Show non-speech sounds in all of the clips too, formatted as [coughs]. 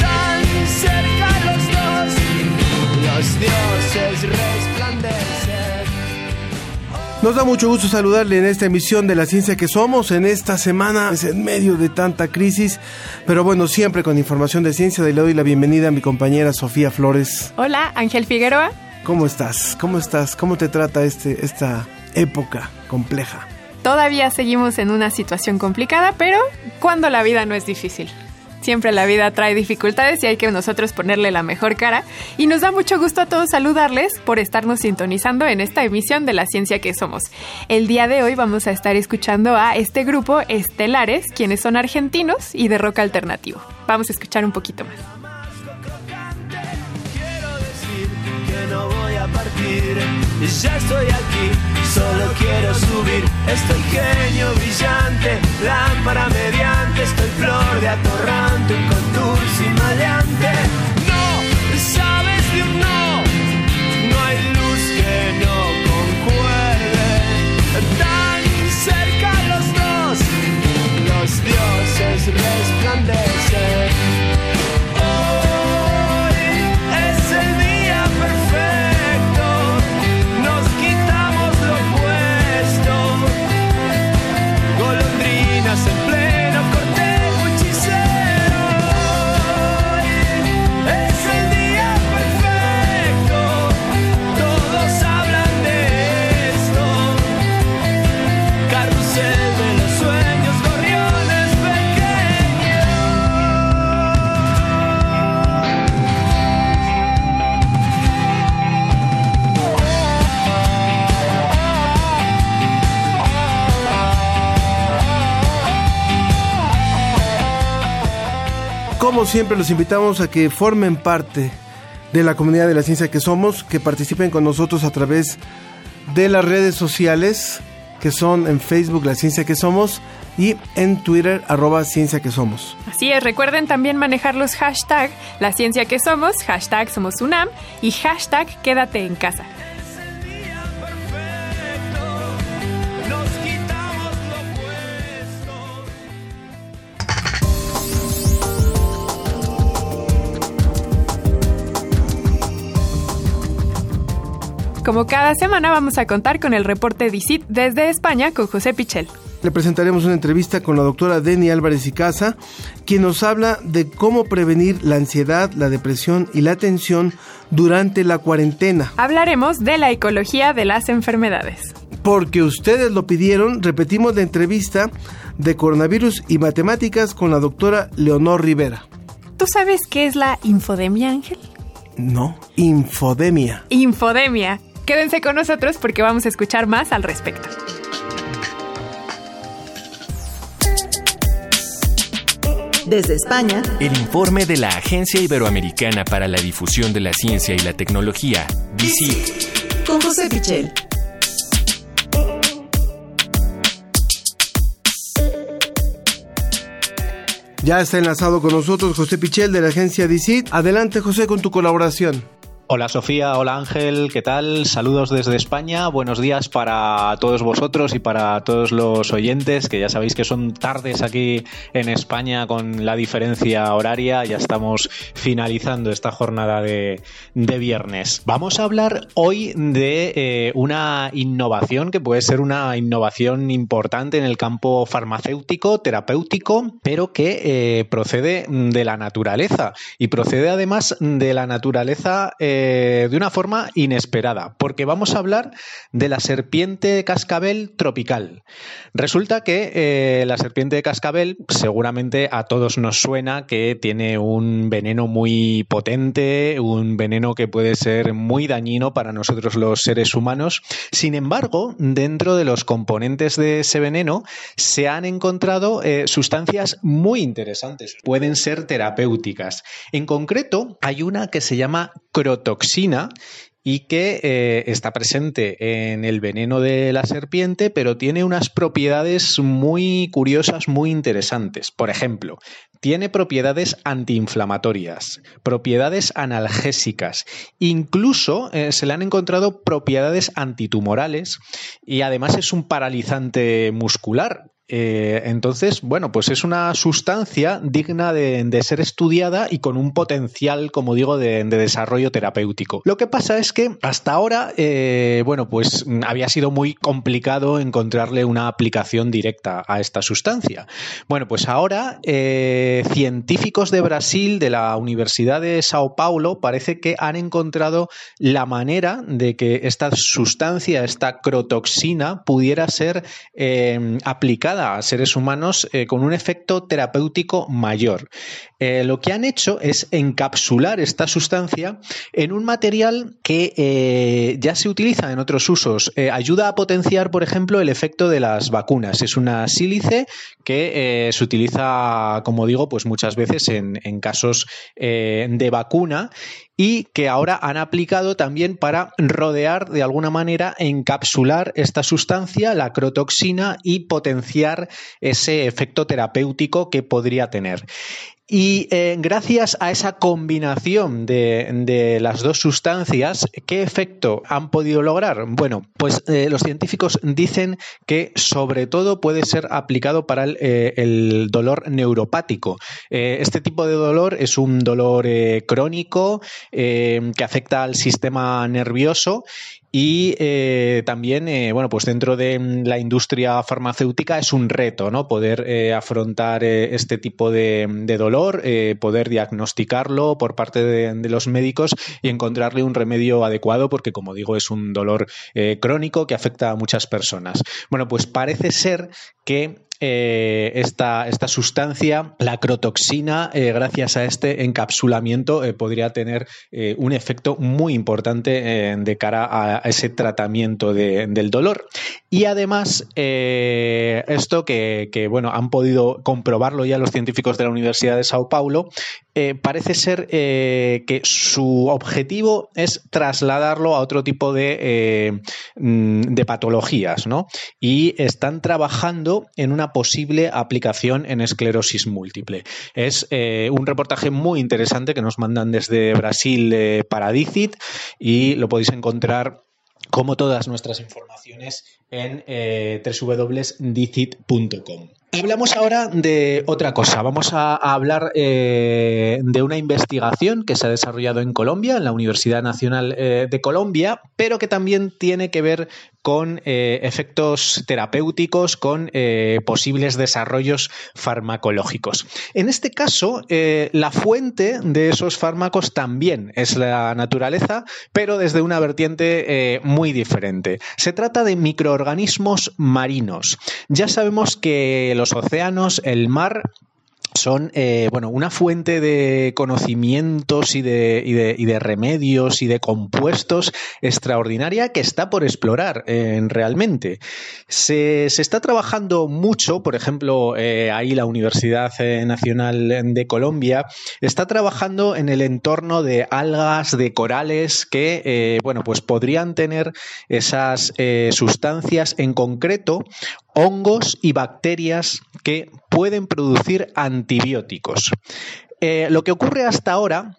Tan cerca los dos, los dioses resplandecen. Nos da mucho gusto saludarle en esta emisión de La Ciencia que Somos, en esta semana, es en medio de tanta crisis, pero bueno, siempre con información de ciencia. Le doy la bienvenida a mi compañera Sofía Flores. Hola, Ángel Figueroa. ¿Cómo estás? ¿Cómo estás? ¿Cómo te trata este, esta época compleja? Todavía seguimos en una situación complicada, pero cuando la vida no es difícil. Siempre la vida trae dificultades y hay que nosotros ponerle la mejor cara. Y nos da mucho gusto a todos saludarles por estarnos sintonizando en esta emisión de La Ciencia que Somos. El día de hoy vamos a estar escuchando a este grupo Estelares, quienes son argentinos y de rock alternativo. Vamos a escuchar un poquito más. Ya estoy aquí, solo quiero subir. Estoy genio brillante, lámpara mediante, estoy flor de atorrante, un contour sin maleante. No, sabes de un no, no hay luz que no concuerde. Tan cerca los dos, los dioses resplandecen. Siempre, los invitamos a que formen parte de la comunidad de la ciencia que somos, que participen con nosotros a través de las redes sociales, que son en Facebook La Ciencia que Somos y en Twitter arroba Ciencia que Somos. Así es, recuerden también manejar los hashtag La Ciencia que Somos, hashtag Somos UNAM y hashtag Quédate en casa. Como cada semana vamos a contar con el reporte DICIT desde España con José Pichel. Le presentaremos una entrevista con la doctora Deni Álvarez y Casa, quien nos habla de cómo prevenir la ansiedad, la depresión y la tensión durante la cuarentena. Hablaremos de la ecología de las enfermedades. Porque ustedes lo pidieron, repetimos la entrevista de coronavirus y matemáticas con la doctora Leonor Rivera. ¿Tú sabes qué es la infodemia, Ángel? No, infodemia. Infodemia. Quédense con nosotros porque vamos a escuchar más al respecto. Desde España, El informe de la Agencia Iberoamericana para la Difusión de la Ciencia y la Tecnología, DICIT. con José Pichel. Ya está enlazado con nosotros José Pichel de la agencia DICIT. Adelante José con tu colaboración. Hola Sofía, hola Ángel, ¿qué tal? Saludos desde España, buenos días para todos vosotros y para todos los oyentes, que ya sabéis que son tardes aquí en España con la diferencia horaria, ya estamos finalizando esta jornada de, viernes. Vamos a hablar hoy de eh, una innovación que puede ser una innovación importante en el campo farmacéutico, terapéutico, pero que eh, procede de la naturaleza y procede además de la naturaleza. Eh, eh, de una forma inesperada, porque vamos a hablar de la serpiente cascabel tropical. Resulta que eh, la serpiente de cascabel seguramente a todos nos suena que tiene un veneno muy potente, un veneno que puede ser muy dañino para nosotros los seres humanos. Sin embargo, dentro de los componentes de ese veneno se han encontrado eh, sustancias muy interesantes, pueden ser terapéuticas. En concreto, hay una que se llama croto toxina y que eh, está presente en el veneno de la serpiente, pero tiene unas propiedades muy curiosas, muy interesantes. Por ejemplo, tiene propiedades antiinflamatorias, propiedades analgésicas, incluso eh, se le han encontrado propiedades antitumorales y además es un paralizante muscular, eh, entonces, bueno, pues es una sustancia digna de, ser estudiada y con un potencial, como digo, de, desarrollo terapéutico. Lo que pasa es que hasta ahora, eh, bueno, pues había sido muy complicado encontrarle una aplicación directa a esta sustancia. Bueno, pues ahora eh, científicos de Brasil, de la Universidad de Sao Paulo, parece que han encontrado la manera de que esta sustancia, esta crotoxina, pudiera ser aplicada a seres humanos eh, con un efecto terapéutico mayor. Eh, lo que han hecho es encapsular esta sustancia en un material que eh, ya se utiliza en otros usos. ayuda a potenciar, por ejemplo, el efecto de las vacunas. Es una sílice que se utiliza, como digo, pues muchas veces en, en casos de vacuna y que ahora han aplicado también para rodear de alguna manera, encapsular esta sustancia, la crotoxina, y potenciar ese efecto terapéutico que podría tener. Y eh, gracias a esa combinación de, las dos sustancias, ¿qué efecto han podido lograr? Bueno, pues eh, los científicos dicen que sobre todo puede ser aplicado para el, eh, dolor neuropático. este tipo de dolor es un dolor crónico que afecta al sistema nervioso y eh, también, eh, bueno, pues dentro de la industria farmacéutica es un reto, ¿no? Poder eh, afrontar este tipo de, dolor, poder diagnosticarlo por parte de, de, los médicos y encontrarle un remedio adecuado, porque como digo, es un dolor crónico que afecta a muchas personas. Bueno, pues parece ser que eh, esta, esta, sustancia, la crotoxina, eh, gracias a este encapsulamiento, eh, podría tener un efecto muy importante de cara a ese tratamiento del dolor. Y además, esto que, que, bueno, han podido comprobarlo ya los científicos de la Universidad de Sao Paulo, parece ser que su objetivo es trasladarlo a otro tipo de, mm, de patologías, ¿no? Y están trabajando en una posible aplicación en esclerosis múltiple. Es eh, un reportaje muy interesante que nos mandan desde Brasil eh, para Dicit y lo podéis encontrar como todas nuestras informaciones en eh, www.dicit.com. Hablamos ahora de otra cosa. Vamos a, hablar eh, de una investigación que se ha desarrollado en Colombia, en la Universidad Nacional eh, de Colombia, pero que también tiene que ver con eh, efectos terapéuticos, con posibles desarrollos farmacológicos. En este caso, la fuente de esos fármacos también es la naturaleza, pero desde una vertiente muy diferente. Se trata de microorganismos marinos. Ya sabemos que los océanos, el mar, son eh, bueno, una fuente de conocimientos y de, y, de, y de, remedios y de compuestos extraordinaria que está por explorar eh, realmente. Se, se, está trabajando mucho, por ejemplo, eh, ahí la Universidad Nacional de Colombia está trabajando en el entorno de algas, de corales que bueno, pues podrían tener esas sustancias en concreto hongos y bacterias que pueden producir antibióticos. Eh, lo que ocurre hasta ahora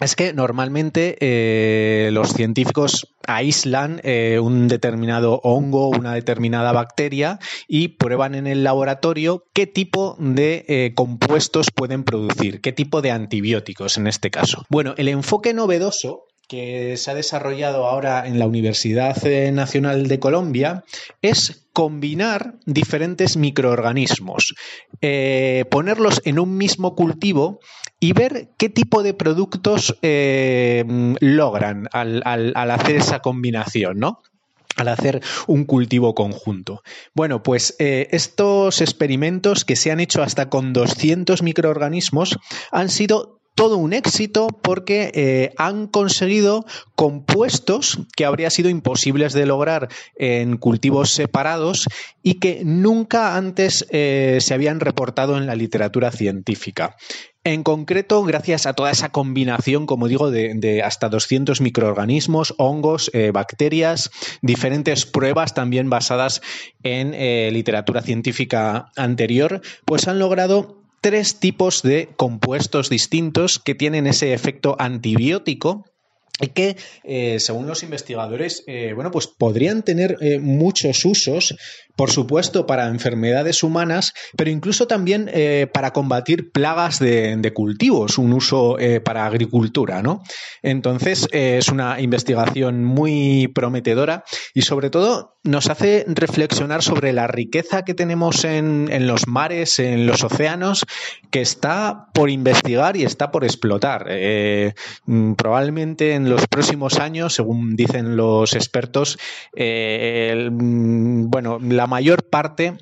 es que normalmente eh, los científicos aíslan eh, un determinado hongo, una determinada bacteria y prueban en el laboratorio qué tipo de compuestos pueden producir, qué tipo de antibióticos en este caso. Bueno, el enfoque novedoso que se ha desarrollado ahora en la Universidad Nacional de Colombia es combinar diferentes microorganismos, eh, ponerlos en un mismo cultivo y ver qué tipo de productos eh, logran al, hacer esa combinación, ¿no? al hacer un cultivo conjunto. Bueno, pues eh, estos experimentos que se han hecho hasta con 200 microorganismos han sido todo un éxito porque eh, han conseguido compuestos que habría sido imposibles de lograr en cultivos separados y que nunca antes eh, se habían reportado en la literatura científica. En concreto, gracias a toda esa combinación, como digo, de, hasta 200 microorganismos, hongos, eh, bacterias, diferentes pruebas también basadas en literatura científica anterior, pues han logrado tres tipos de compuestos distintos que tienen ese efecto antibiótico y que, eh, según los investigadores, eh, bueno, pues podrían tener eh, muchos usos por supuesto, para enfermedades humanas, pero incluso también eh, para combatir plagas de, cultivos, un uso eh, para agricultura, ¿no? Entonces, eh, es una investigación muy prometedora y sobre todo nos hace reflexionar sobre la riqueza que tenemos en, en los mares, en los océanos, que está por investigar y está por explotar. Mm, probablemente en los próximos años, según dicen los expertos, mm, bueno, la mayor parte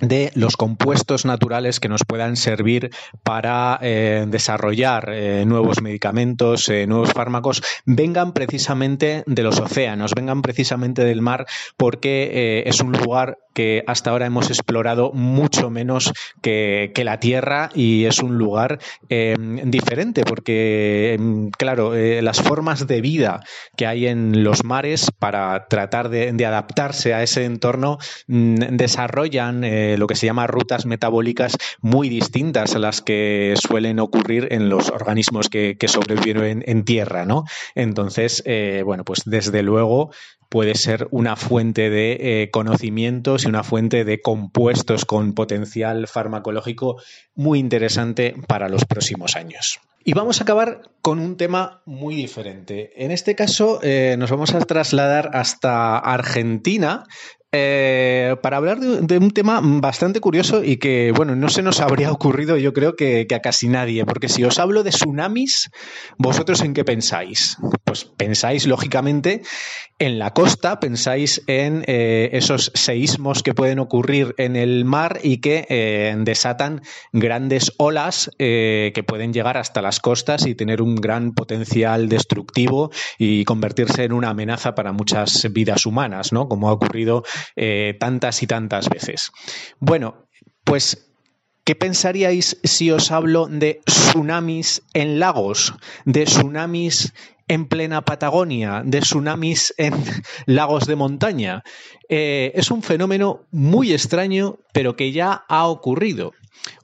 de los compuestos naturales que nos puedan servir para eh, desarrollar eh, nuevos medicamentos, eh, nuevos fármacos, vengan precisamente de los océanos, vengan precisamente del mar, porque es un lugar que hasta ahora hemos explorado mucho menos que, la Tierra y es un lugar diferente, porque, em, claro, las formas de vida que hay en los mares para tratar de, adaptarse a ese entorno mm, desarrollan lo que se llama rutas metabólicas muy distintas a las que suelen ocurrir en los organismos que, sobreviven en, tierra, ¿no? Entonces, eh, bueno, pues desde luego puede ser una fuente de eh, conocimientos y una fuente de compuestos con potencial farmacológico muy interesante para los próximos años. Y vamos a acabar con un tema muy diferente. En este caso eh, nos vamos a trasladar hasta Argentina, eh, para hablar de, un tema bastante curioso y que, bueno, no se nos habría ocurrido yo creo que, a casi nadie, porque si os hablo de tsunamis, ¿vosotros en qué pensáis? Pues pensáis, lógicamente, en la costa, pensáis en eh, esos seísmos que pueden ocurrir en el mar y que eh, desatan grandes olas que pueden llegar hasta las costas y tener un gran potencial destructivo y convertirse en una amenaza para muchas vidas humanas, ¿no? Como ha ocurrido eh, tantas y tantas veces. Bueno, pues ¿Qué pensaríais si os hablo de tsunamis en lagos, de tsunamis en plena Patagonia, de tsunamis en [laughs] lagos de montaña? Eh, es un fenómeno muy extraño, pero que ya ha ocurrido.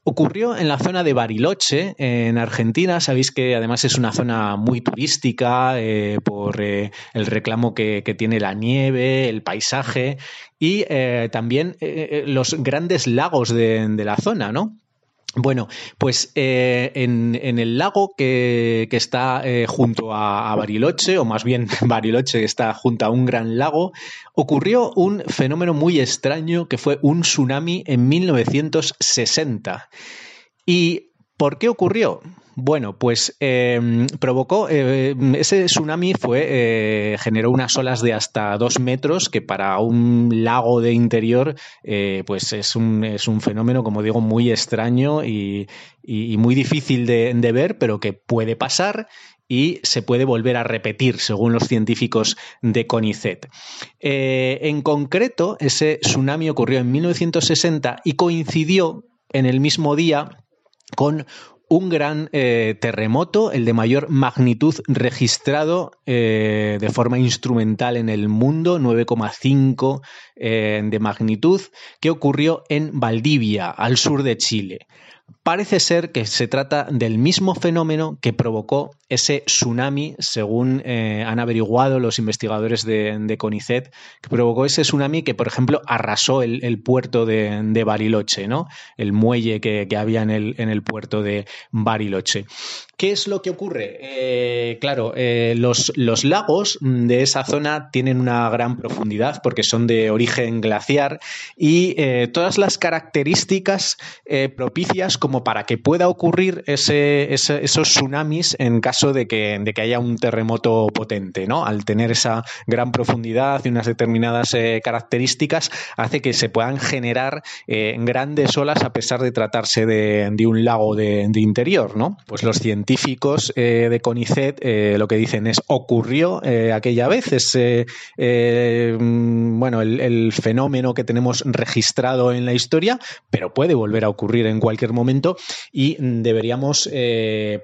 Ocurrió en la zona de Bariloche, en Argentina. Sabéis que además es una zona muy turística eh, por eh, el reclamo que, tiene la nieve, el paisaje y eh, también los grandes lagos de, de la zona, ¿no? Bueno, pues eh, en, el lago que, está eh, junto a, Bariloche, o más bien [laughs] Bariloche está junto a un gran lago, ocurrió un fenómeno muy extraño que fue un tsunami en 1960. ¿Y por qué ocurrió? Bueno, pues em, provocó, eh, ese tsunami fue, eh, generó unas olas de hasta dos metros, que para un lago de interior, eh, pues es un, es un fenómeno, como digo, muy extraño y, muy difícil de, de ver, pero que puede pasar y se puede volver a repetir, según los científicos de CONICET. en concreto, ese tsunami ocurrió en 1960 y coincidió en el mismo día con un gran eh, terremoto, el de mayor magnitud registrado eh, de forma instrumental en el mundo, 9,5 eh, de magnitud, que ocurrió en Valdivia, al sur de Chile. Parece ser que se trata del mismo fenómeno que provocó ese tsunami, según eh, han averiguado los investigadores de, CONICET, que provocó ese tsunami que, por ejemplo, arrasó el, puerto de, Bariloche, ¿no? el muelle que, había en el, en el, puerto de Bariloche. ¿Qué es lo que ocurre? Eh, claro, eh, los, los, lagos de esa zona tienen una gran profundidad porque son de origen glaciar y todas las características propicias como para que pueda ocurrir ese, esos tsunamis en caso de que, de que, haya un terremoto potente, ¿no? Al tener esa gran profundidad y unas determinadas eh, características, hace que se puedan generar eh, grandes olas a pesar de tratarse de, un lago de, interior, ¿no? Pues los científicos eh, de CONICET lo que dicen es ocurrió aquella vez, ese mm, bueno, el, el fenómeno que tenemos registrado en la historia, pero puede volver a ocurrir en cualquier momento y deberíamos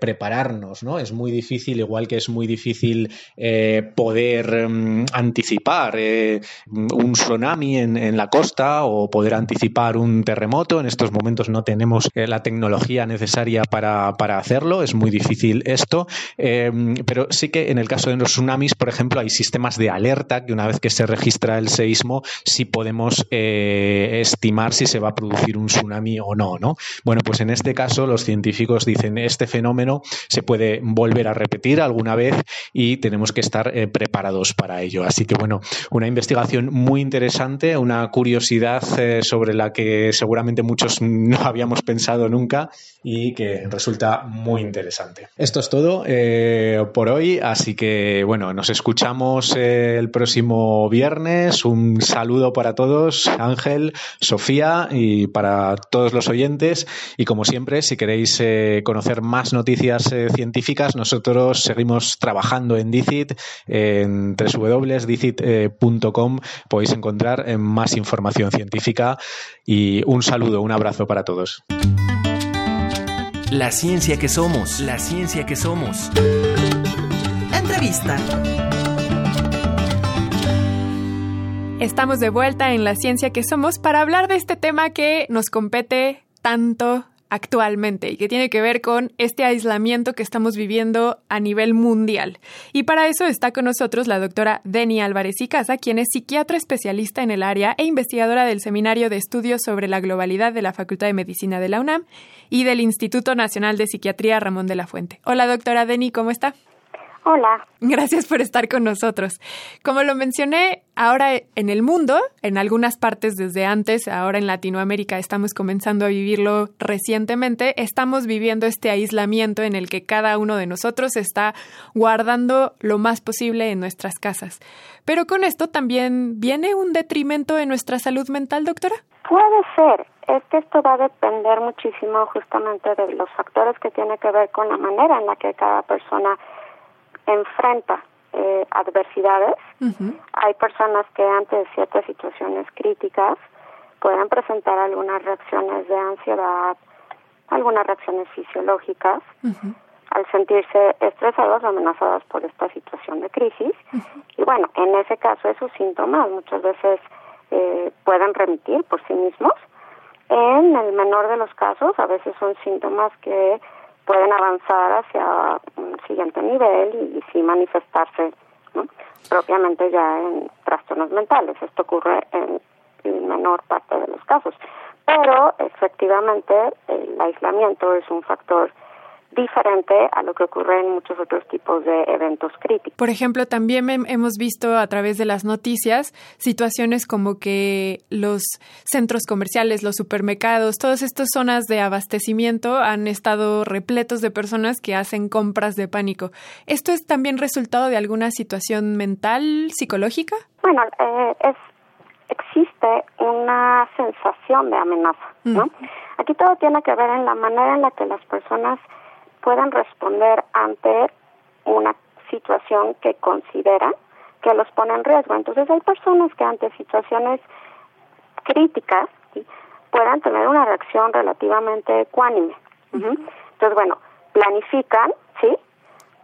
prepararnos, ¿no? Es muy difícil, igual que es muy difícil eh, poder mm, anticipar eh, un tsunami en, la costa o poder anticipar un terremoto. En estos momentos no tenemos eh, la tecnología necesaria para, hacerlo, es muy difícil esto, pero sí que en el caso de los tsunamis, por ejemplo, hay sistemas de alerta que una vez que se registra el seísmo, sí podemos estimar si se va a producir un tsunami o no, ¿no? Bueno, pues en este caso los científicos dicen este fenómeno se puede volver a repetir alguna vez y tenemos que estar eh, preparados para ello. Así que bueno, una investigación muy interesante, una curiosidad eh, sobre la que seguramente muchos no [laughs] habíamos pensado nunca y que resulta muy interesante. Esto es todo eh, por hoy, así que bueno, nos escuchamos el próximo viernes. Un saludo para todos, Ángel, Sofía y para todos los oyentes. Y como siempre, si queréis conocer más noticias científicas, nosotros seguimos trabajando en DICIT, en www.dicit.com podéis encontrar eh, más información científica y un saludo, un abrazo para todos. La ciencia que somos, la ciencia que somos. Entrevista. Estamos de vuelta en La ciencia que somos para hablar de este tema que nos compete tanto actualmente y que tiene que ver con este aislamiento que estamos viviendo a nivel mundial. Y para eso está con nosotros la doctora Deni Álvarez y Casa, quien es psiquiatra especialista en el área e investigadora del Seminario de Estudios sobre la Globalidad de la Facultad de Medicina de la UNAM y del Instituto Nacional de Psiquiatría Ramón de la Fuente. Hola doctora Deni, ¿cómo está? Hola. Gracias por estar con nosotros. Como lo mencioné, ahora en el mundo, en algunas partes desde antes, ahora en Latinoamérica estamos comenzando a vivirlo recientemente, estamos viviendo este aislamiento en el que cada uno de nosotros está guardando lo más posible en nuestras casas. Pero con esto también viene un detrimento en nuestra salud mental, doctora. Puede ser. Es que esto va a depender muchísimo justamente de los factores que tiene que ver con la manera en la que cada persona enfrenta eh, adversidades. Hay personas que ante ciertas situaciones críticas pueden presentar algunas reacciones de ansiedad, algunas reacciones fisiológicas, al sentirse estresados o amenazados por esta situación de crisis. Y bueno, en ese caso esos síntomas muchas veces eh, pueden remitir por sí mismos. En el menor de los casos, a veces son síntomas que pueden avanzar hacia un siguiente nivel y, y sí manifestarse propiamente ya en trastornos mentales. Esto ocurre en, en menor parte de los casos. Pero efectivamente el aislamiento es un factor diferente a lo que ocurre en muchos otros tipos de eventos críticos. Por ejemplo, también hemos visto a través de las noticias situaciones como que los centros comerciales, los supermercados, todas estas zonas de abastecimiento han estado repletos de personas que hacen compras de pánico. ¿Esto es también resultado de alguna situación mental, psicológica? Bueno, eh, es, existe una sensación de amenaza, ¿no? Mm. Aquí todo tiene que ver en la manera en la que las personas puedan responder ante una situación que consideran que los pone en riesgo. Entonces hay personas que ante situaciones críticas puedan tener una reacción relativamente ecuánime. Entonces, bueno, planifican, ¿sí?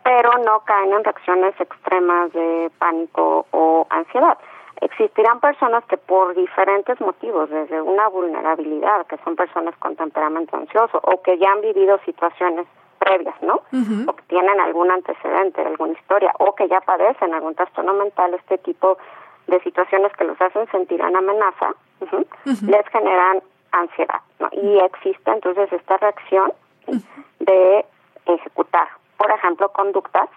Pero no caen en reacciones extremas de pánico o ansiedad. Existirán personas que por diferentes motivos, desde una vulnerabilidad, que son personas con temperamento ansioso o que ya han vivido situaciones previas, ¿no? O que tienen algún antecedente, alguna historia, o que ya padecen algún trastorno mental, este tipo de situaciones que los hacen sentir en amenaza, les generan ansiedad, ¿no? Y existe entonces esta reacción de ejecutar, por ejemplo, conductas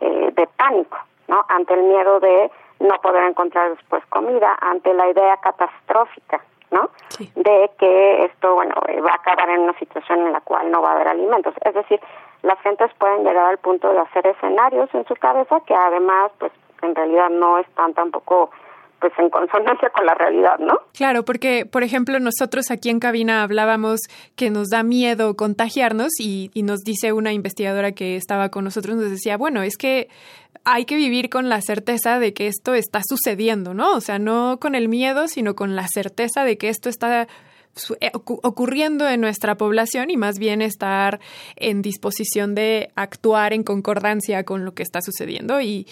eh, de pánico, ¿no? Ante el miedo de no poder encontrar después comida, ante la idea catastrófica, ¿no? De que esto, bueno, eh, va a acabar en una situación en la cual no va a haber alimentos. Es decir, las gentes pueden llegar al punto de hacer escenarios en su cabeza que además, pues, en realidad no están tampoco pues en consonancia con la realidad, ¿no? Claro, porque, por ejemplo, nosotros aquí en cabina hablábamos que nos da miedo contagiarnos y, y, nos dice una investigadora que estaba con nosotros, nos decía, bueno, es que hay que vivir con la certeza de que esto está sucediendo, ¿no? O sea, no con el miedo, sino con la certeza de que esto está eh, ocurriendo en nuestra población y más bien estar en disposición de actuar en concordancia con lo que está sucediendo y,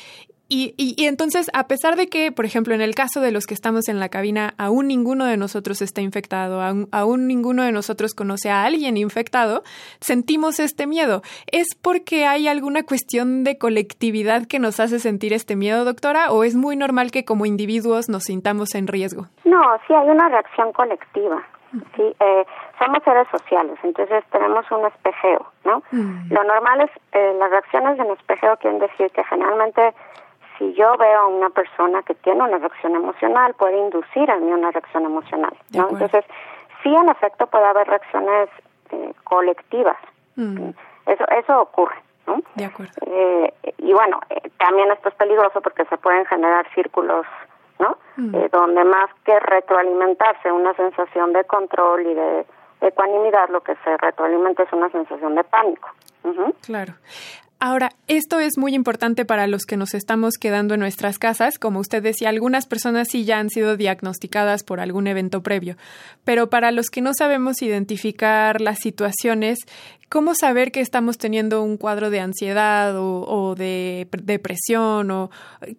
y, y, entonces, a pesar de que, por ejemplo, en el caso de los que estamos en la cabina, aún ninguno de nosotros está infectado, aún, aún, ninguno de nosotros conoce a alguien infectado, sentimos este miedo. ¿Es porque hay alguna cuestión de colectividad que nos hace sentir este miedo, doctora? ¿O es muy normal que como individuos nos sintamos en riesgo? No, sí hay una reacción colectiva. Sí, eh, somos seres sociales, entonces tenemos un espejeo, ¿no? Mm. Lo normal es, eh, las reacciones en espejeo quieren decir que generalmente si yo veo a una persona que tiene una reacción emocional, puede inducir en mí una reacción emocional. ¿no? Entonces, sí, en efecto, puede haber reacciones eh, colectivas. Mm. Eso, eso ocurre. ¿no? De acuerdo. Eh, y bueno, eh, también esto es peligroso porque se pueden generar círculos, ¿no? Mm. donde más que retroalimentarse una sensación de control y de ecuanimidad, lo que se retroalimenta es una sensación de pánico. Claro. Ahora, esto es muy importante para los que nos estamos quedando en nuestras casas. Como usted decía, algunas personas sí ya han sido diagnosticadas por algún evento previo. Pero para los que no sabemos identificar las situaciones, ¿cómo saber que estamos teniendo un cuadro de ansiedad o, de depresión? O,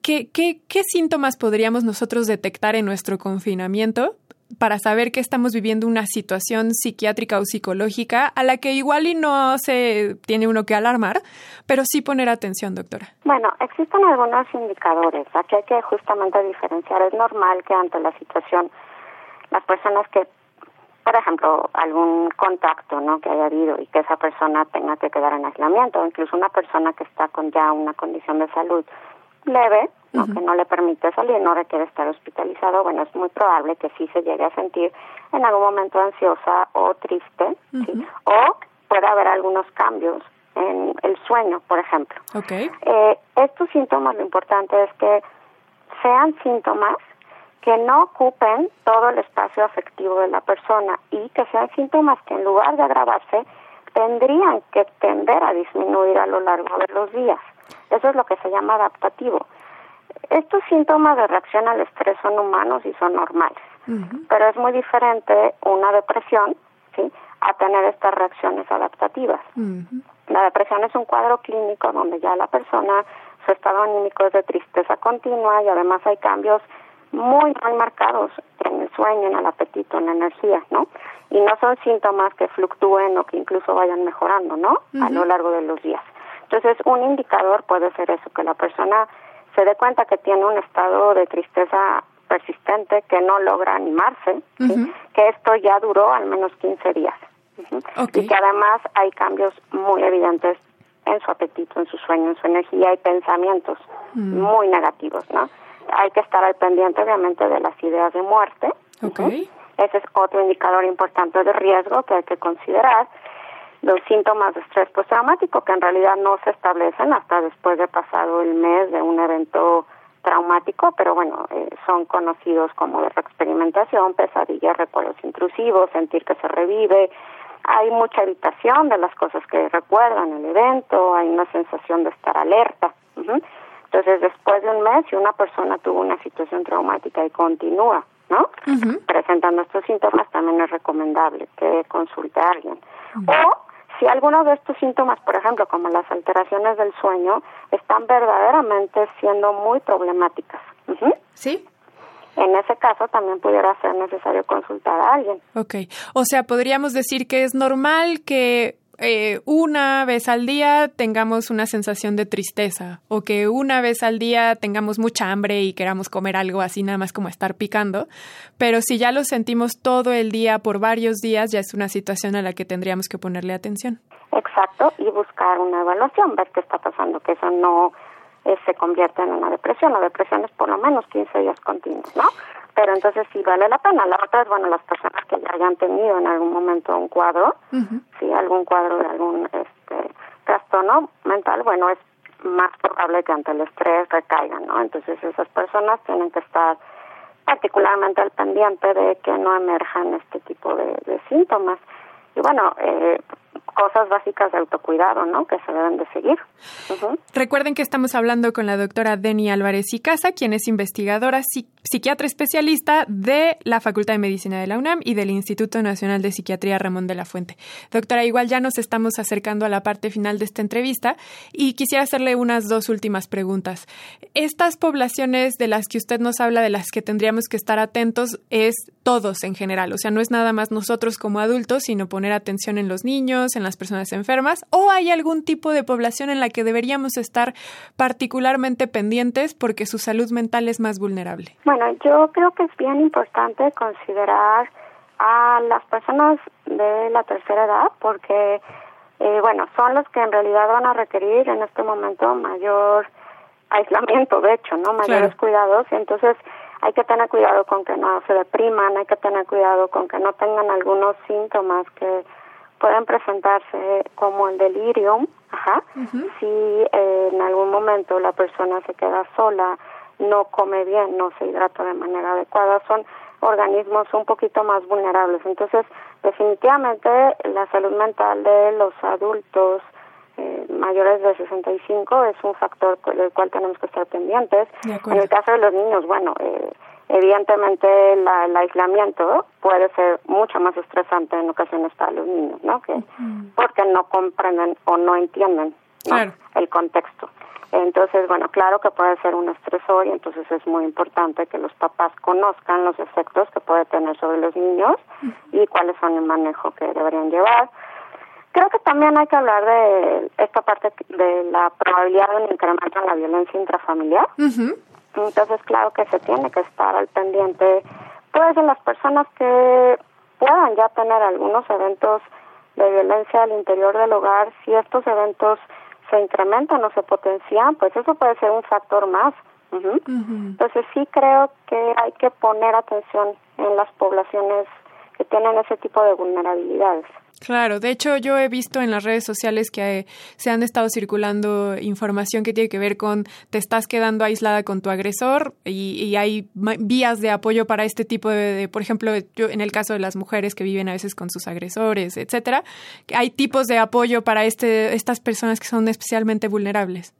¿qué, qué, ¿Qué síntomas podríamos nosotros detectar en nuestro confinamiento para saber que estamos viviendo una situación psiquiátrica o psicológica a la que igual y no se tiene uno que alarmar, pero sí poner atención, doctora. Bueno, existen algunos indicadores. Aquí hay que justamente diferenciar. Es normal que ante la situación las personas que, por ejemplo, algún contacto ¿no? que haya habido y que esa persona tenga que quedar en aislamiento, incluso una persona que está con ya una condición de salud leve, que no le permite salir, no requiere estar hospitalizado, bueno, es muy probable que sí se llegue a sentir en algún momento ansiosa o triste, o puede haber algunos cambios en el sueño, por ejemplo. Okay. Eh, estos síntomas, lo importante es que sean síntomas que no ocupen todo el espacio afectivo de la persona y que sean síntomas que en lugar de agravarse, tendrían que tender a disminuir a lo largo de los días. Eso es lo que se llama adaptativo. Estos síntomas de reacción al estrés son humanos y son normales, pero es muy diferente una depresión, ¿sí? a tener estas reacciones adaptativas. La depresión es un cuadro clínico donde ya la persona, su estado anímico es de tristeza continua y además hay cambios muy, muy marcados en el sueño, en el apetito, en la energía, ¿no? Y no son síntomas que fluctúen o que incluso vayan mejorando, ¿no? A lo largo de los días. Entonces, un indicador puede ser eso, que la persona se dé cuenta que tiene un estado de tristeza persistente, que no logra animarse, que esto ya duró al menos 15 días. Y que además hay cambios muy evidentes en su apetito, en su sueño, en su energía y pensamientos mm. muy negativos, ¿no? Hay que estar al pendiente, obviamente, de las ideas de muerte. Ese es otro indicador importante de riesgo que hay que considerar los síntomas de estrés postraumático que en realidad no se establecen hasta después de pasado el mes de un evento traumático, pero bueno, eh, son conocidos como de reexperimentación, pesadillas, recuerdos intrusivos, sentir que se revive, hay mucha evitación de las cosas que recuerdan el evento, hay una sensación de estar alerta. Entonces, después de un mes, si una persona tuvo una situación traumática y continúa, ¿no? Presentando estos síntomas, también es recomendable que consulte a alguien. O si alguno de estos síntomas, por ejemplo, como las alteraciones del sueño, están verdaderamente siendo muy problemáticas, Sí. En ese caso también pudiera ser necesario consultar a alguien. Ok. O sea, podríamos decir que es normal que eh, una vez al día tengamos una sensación de tristeza o que una vez al día tengamos mucha hambre y queramos comer algo así nada más como estar picando, pero si ya lo sentimos todo el día por varios días ya es una situación a la que tendríamos que ponerle atención. Exacto, y buscar una evaluación, ver qué está pasando, que eso no eh, se convierte en una depresión. La depresión es por lo menos 15 días continuos, ¿no? Pero entonces sí vale la pena. La otra es, bueno, las personas que ya hayan tenido en algún momento un cuadro, sí, algún cuadro de algún este, trastorno mental, bueno, es más probable que ante el estrés recaigan, ¿no? Entonces esas personas tienen que estar particularmente al pendiente de que no emerjan este tipo de, de síntomas. Y bueno, eh, cosas básicas de autocuidado, ¿no? Que se deben de seguir. Recuerden que estamos hablando con la doctora Deni Álvarez y Casa, quien es investigadora psiquiatra especialista de la Facultad de Medicina de la UNAM y del Instituto Nacional de Psiquiatría Ramón de la Fuente. Doctora, igual ya nos estamos acercando a la parte final de esta entrevista y quisiera hacerle unas dos últimas preguntas. Estas poblaciones de las que usted nos habla, de las que tendríamos que estar atentos, es todos en general, o sea, no es nada más nosotros como adultos, sino poner atención en los niños, en las personas enfermas, o hay algún tipo de población en la que deberíamos estar particularmente pendientes porque su salud mental es más vulnerable. Bueno, yo creo que es bien importante considerar a las personas de la tercera edad porque, eh, bueno, son los que en realidad van a requerir en este momento mayor aislamiento, de hecho, ¿no? Mayores cuidados. Y entonces hay que tener cuidado con que no se depriman, hay que tener cuidado con que no tengan algunos síntomas que pueden presentarse como el delirium, ajá, si eh, en algún momento la persona se queda sola, no come bien, no se hidrata de manera adecuada, son organismos un poquito más vulnerables. Entonces, definitivamente la salud mental de los adultos eh, mayores de 65 es un factor del cual tenemos que estar pendientes. En el caso de los niños, bueno, eh, evidentemente el aislamiento puede ser mucho más estresante en ocasiones para los niños, ¿no? Que, Porque no comprenden o no entienden el contexto. Entonces, bueno, claro que puede ser un estresor y entonces es muy importante que los papás conozcan los efectos que puede tener sobre los niños y cuáles son el manejo que deberían llevar. Creo que también hay que hablar de esta parte de la probabilidad de un incremento en la violencia intrafamiliar. Entonces, claro que se tiene que estar al pendiente, pues, de las personas que puedan ya tener algunos eventos de violencia al interior del hogar, si estos eventos se incrementan o se potencian, pues eso puede ser un factor más. Entonces sí creo que hay que poner atención en las poblaciones que tienen ese tipo de vulnerabilidades. Claro, de hecho yo he visto en las redes sociales que eh, se han estado circulando información que tiene que ver con te estás quedando aislada con tu agresor y, hay vías de apoyo para este tipo de, por ejemplo, yo en el caso de las mujeres que viven a veces con sus agresores, etcétera, hay tipos de apoyo para este, estas personas que son especialmente vulnerables.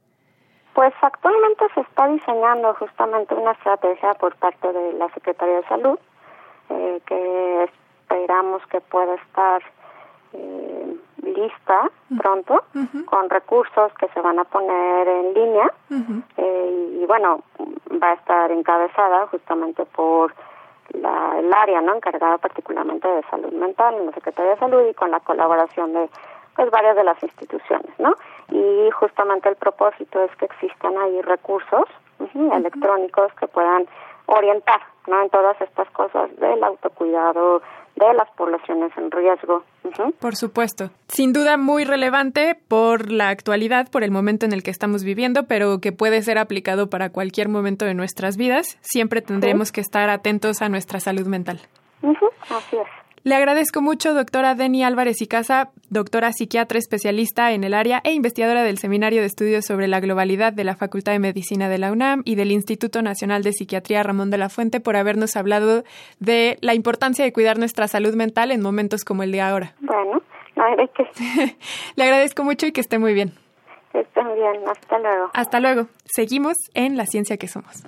Pues actualmente se está diseñando justamente una estrategia por parte de la Secretaría de Salud eh, que esperamos que pueda estar eh, lista pronto con recursos que se van a poner en línea. Eh, y bueno va a estar encabezada justamente por la, el área no encargada particularmente de salud mental en la Secretaría de Salud y con la colaboración de pues varias de las instituciones no y justamente el propósito es que existan ahí recursos electrónicos que puedan orientar no en todas estas cosas del autocuidado de las poblaciones en riesgo. Por supuesto. Sin duda muy relevante por la actualidad, por el momento en el que estamos viviendo, pero que puede ser aplicado para cualquier momento de nuestras vidas. Siempre tendremos que estar atentos a nuestra salud mental. Así es. Le agradezco mucho, doctora Deni Álvarez y Casa, doctora psiquiatra especialista en el área e investigadora del Seminario de Estudios sobre la Globalidad de la Facultad de Medicina de la UNAM y del Instituto Nacional de Psiquiatría Ramón de la Fuente, por habernos hablado de la importancia de cuidar nuestra salud mental en momentos como el de ahora. Bueno, no. [laughs] Le agradezco mucho y que esté muy bien. Que esté bien, hasta luego. Hasta luego. Seguimos en La Ciencia que Somos.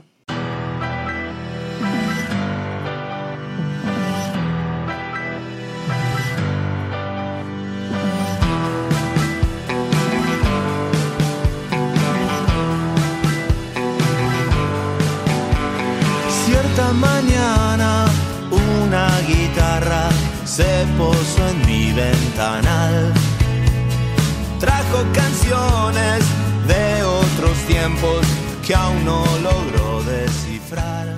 Esta mañana una guitarra se posó en mi ventanal. Trajo canciones de otros tiempos que aún no logró descifrar.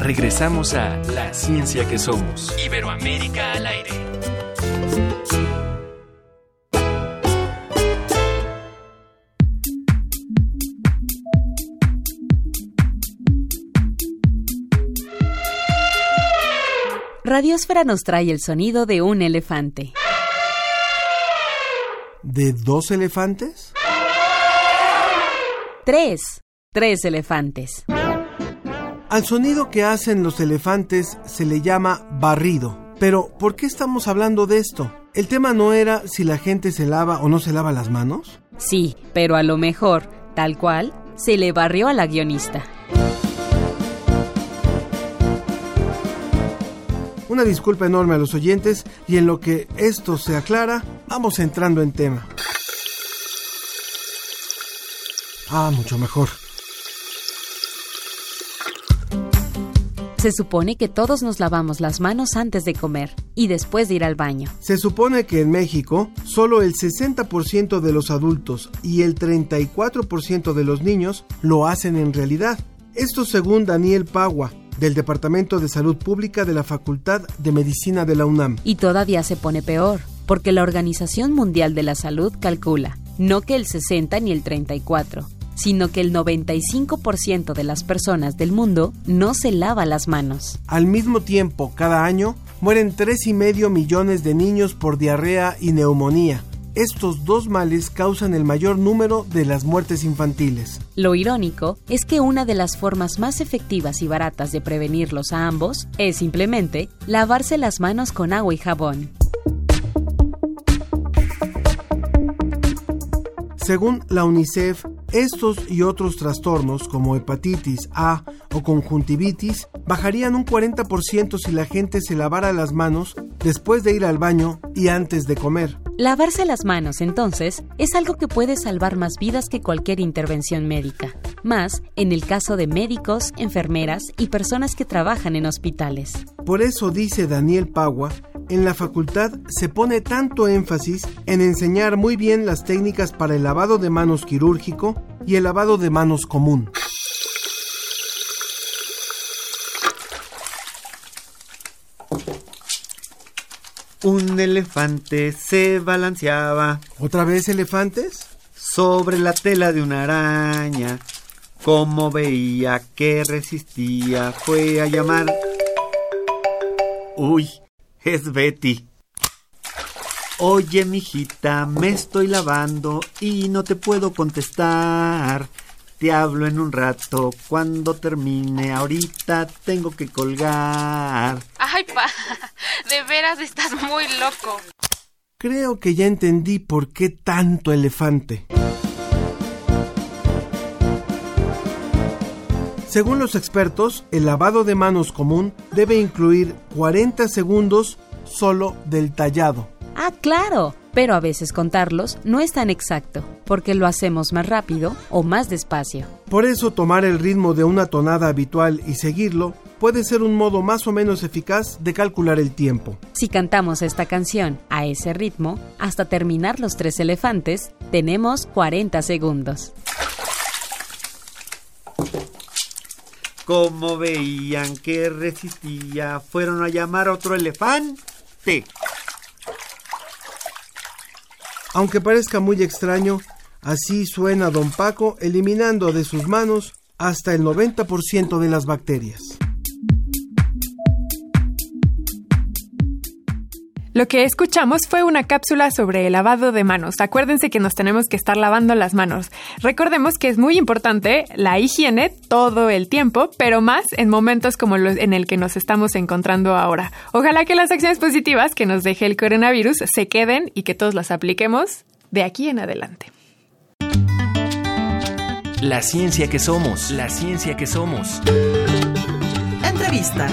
Regresamos a La Ciencia que Somos. Iberoamérica al aire. Radiosfera nos trae el sonido de un elefante. ¿De dos elefantes? Tres. Tres elefantes. Al sonido que hacen los elefantes se le llama barrido. Pero, ¿por qué estamos hablando de esto? ¿El tema no era si la gente se lava o no se lava las manos? Sí, pero a lo mejor, tal cual, se le barrió a la guionista. Una disculpa enorme a los oyentes y en lo que esto se aclara, vamos entrando en tema. Ah, mucho mejor. Se supone que todos nos lavamos las manos antes de comer y después de ir al baño. Se supone que en México solo el 60% de los adultos y el 34% de los niños lo hacen en realidad. Esto según Daniel Pagua, del Departamento de Salud Pública de la Facultad de Medicina de la UNAM. Y todavía se pone peor, porque la Organización Mundial de la Salud calcula no que el 60 ni el 34, sino que el 95% de las personas del mundo no se lava las manos. Al mismo tiempo, cada año mueren 3,5 millones de niños por diarrea y neumonía. Estos dos males causan el mayor número de las muertes infantiles. Lo irónico es que una de las formas más efectivas y baratas de prevenirlos a ambos es simplemente lavarse las manos con agua y jabón. Según la UNICEF, estos y otros trastornos como hepatitis A o conjuntivitis bajarían un 40% si la gente se lavara las manos después de ir al baño y antes de comer. Lavarse las manos, entonces, es algo que puede salvar más vidas que cualquier intervención médica, más en el caso de médicos, enfermeras y personas que trabajan en hospitales. Por eso dice Daniel Pagua, en la facultad se pone tanto énfasis en enseñar muy bien las técnicas para el lavado de manos quirúrgico y el lavado de manos común. Un elefante se balanceaba. ¿Otra vez elefantes? Sobre la tela de una araña. Como veía que resistía, fue a llamar. Uy, es Betty. Oye, mijita, me estoy lavando y no te puedo contestar. Te hablo en un rato. Cuando termine, ahorita tengo que colgar. Ay, pa, [laughs] de veras estás muy loco. Creo que ya entendí por qué tanto elefante. Según los expertos, el lavado de manos común debe incluir 40 segundos solo del tallado. Ah, claro, pero a veces contarlos no es tan exacto, porque lo hacemos más rápido o más despacio. Por eso tomar el ritmo de una tonada habitual y seguirlo puede ser un modo más o menos eficaz de calcular el tiempo. Si cantamos esta canción a ese ritmo, hasta terminar los tres elefantes, tenemos 40 segundos. Como veían que resistía, fueron a llamar a otro elefante. Aunque parezca muy extraño, así suena Don Paco eliminando de sus manos hasta el 90% de las bacterias. Lo que escuchamos fue una cápsula sobre el lavado de manos. Acuérdense que nos tenemos que estar lavando las manos. Recordemos que es muy importante la higiene todo el tiempo, pero más en momentos como los en el que nos estamos encontrando ahora. Ojalá que las acciones positivas que nos deje el coronavirus se queden y que todos las apliquemos de aquí en adelante. La ciencia que somos, la ciencia que somos. Entrevista.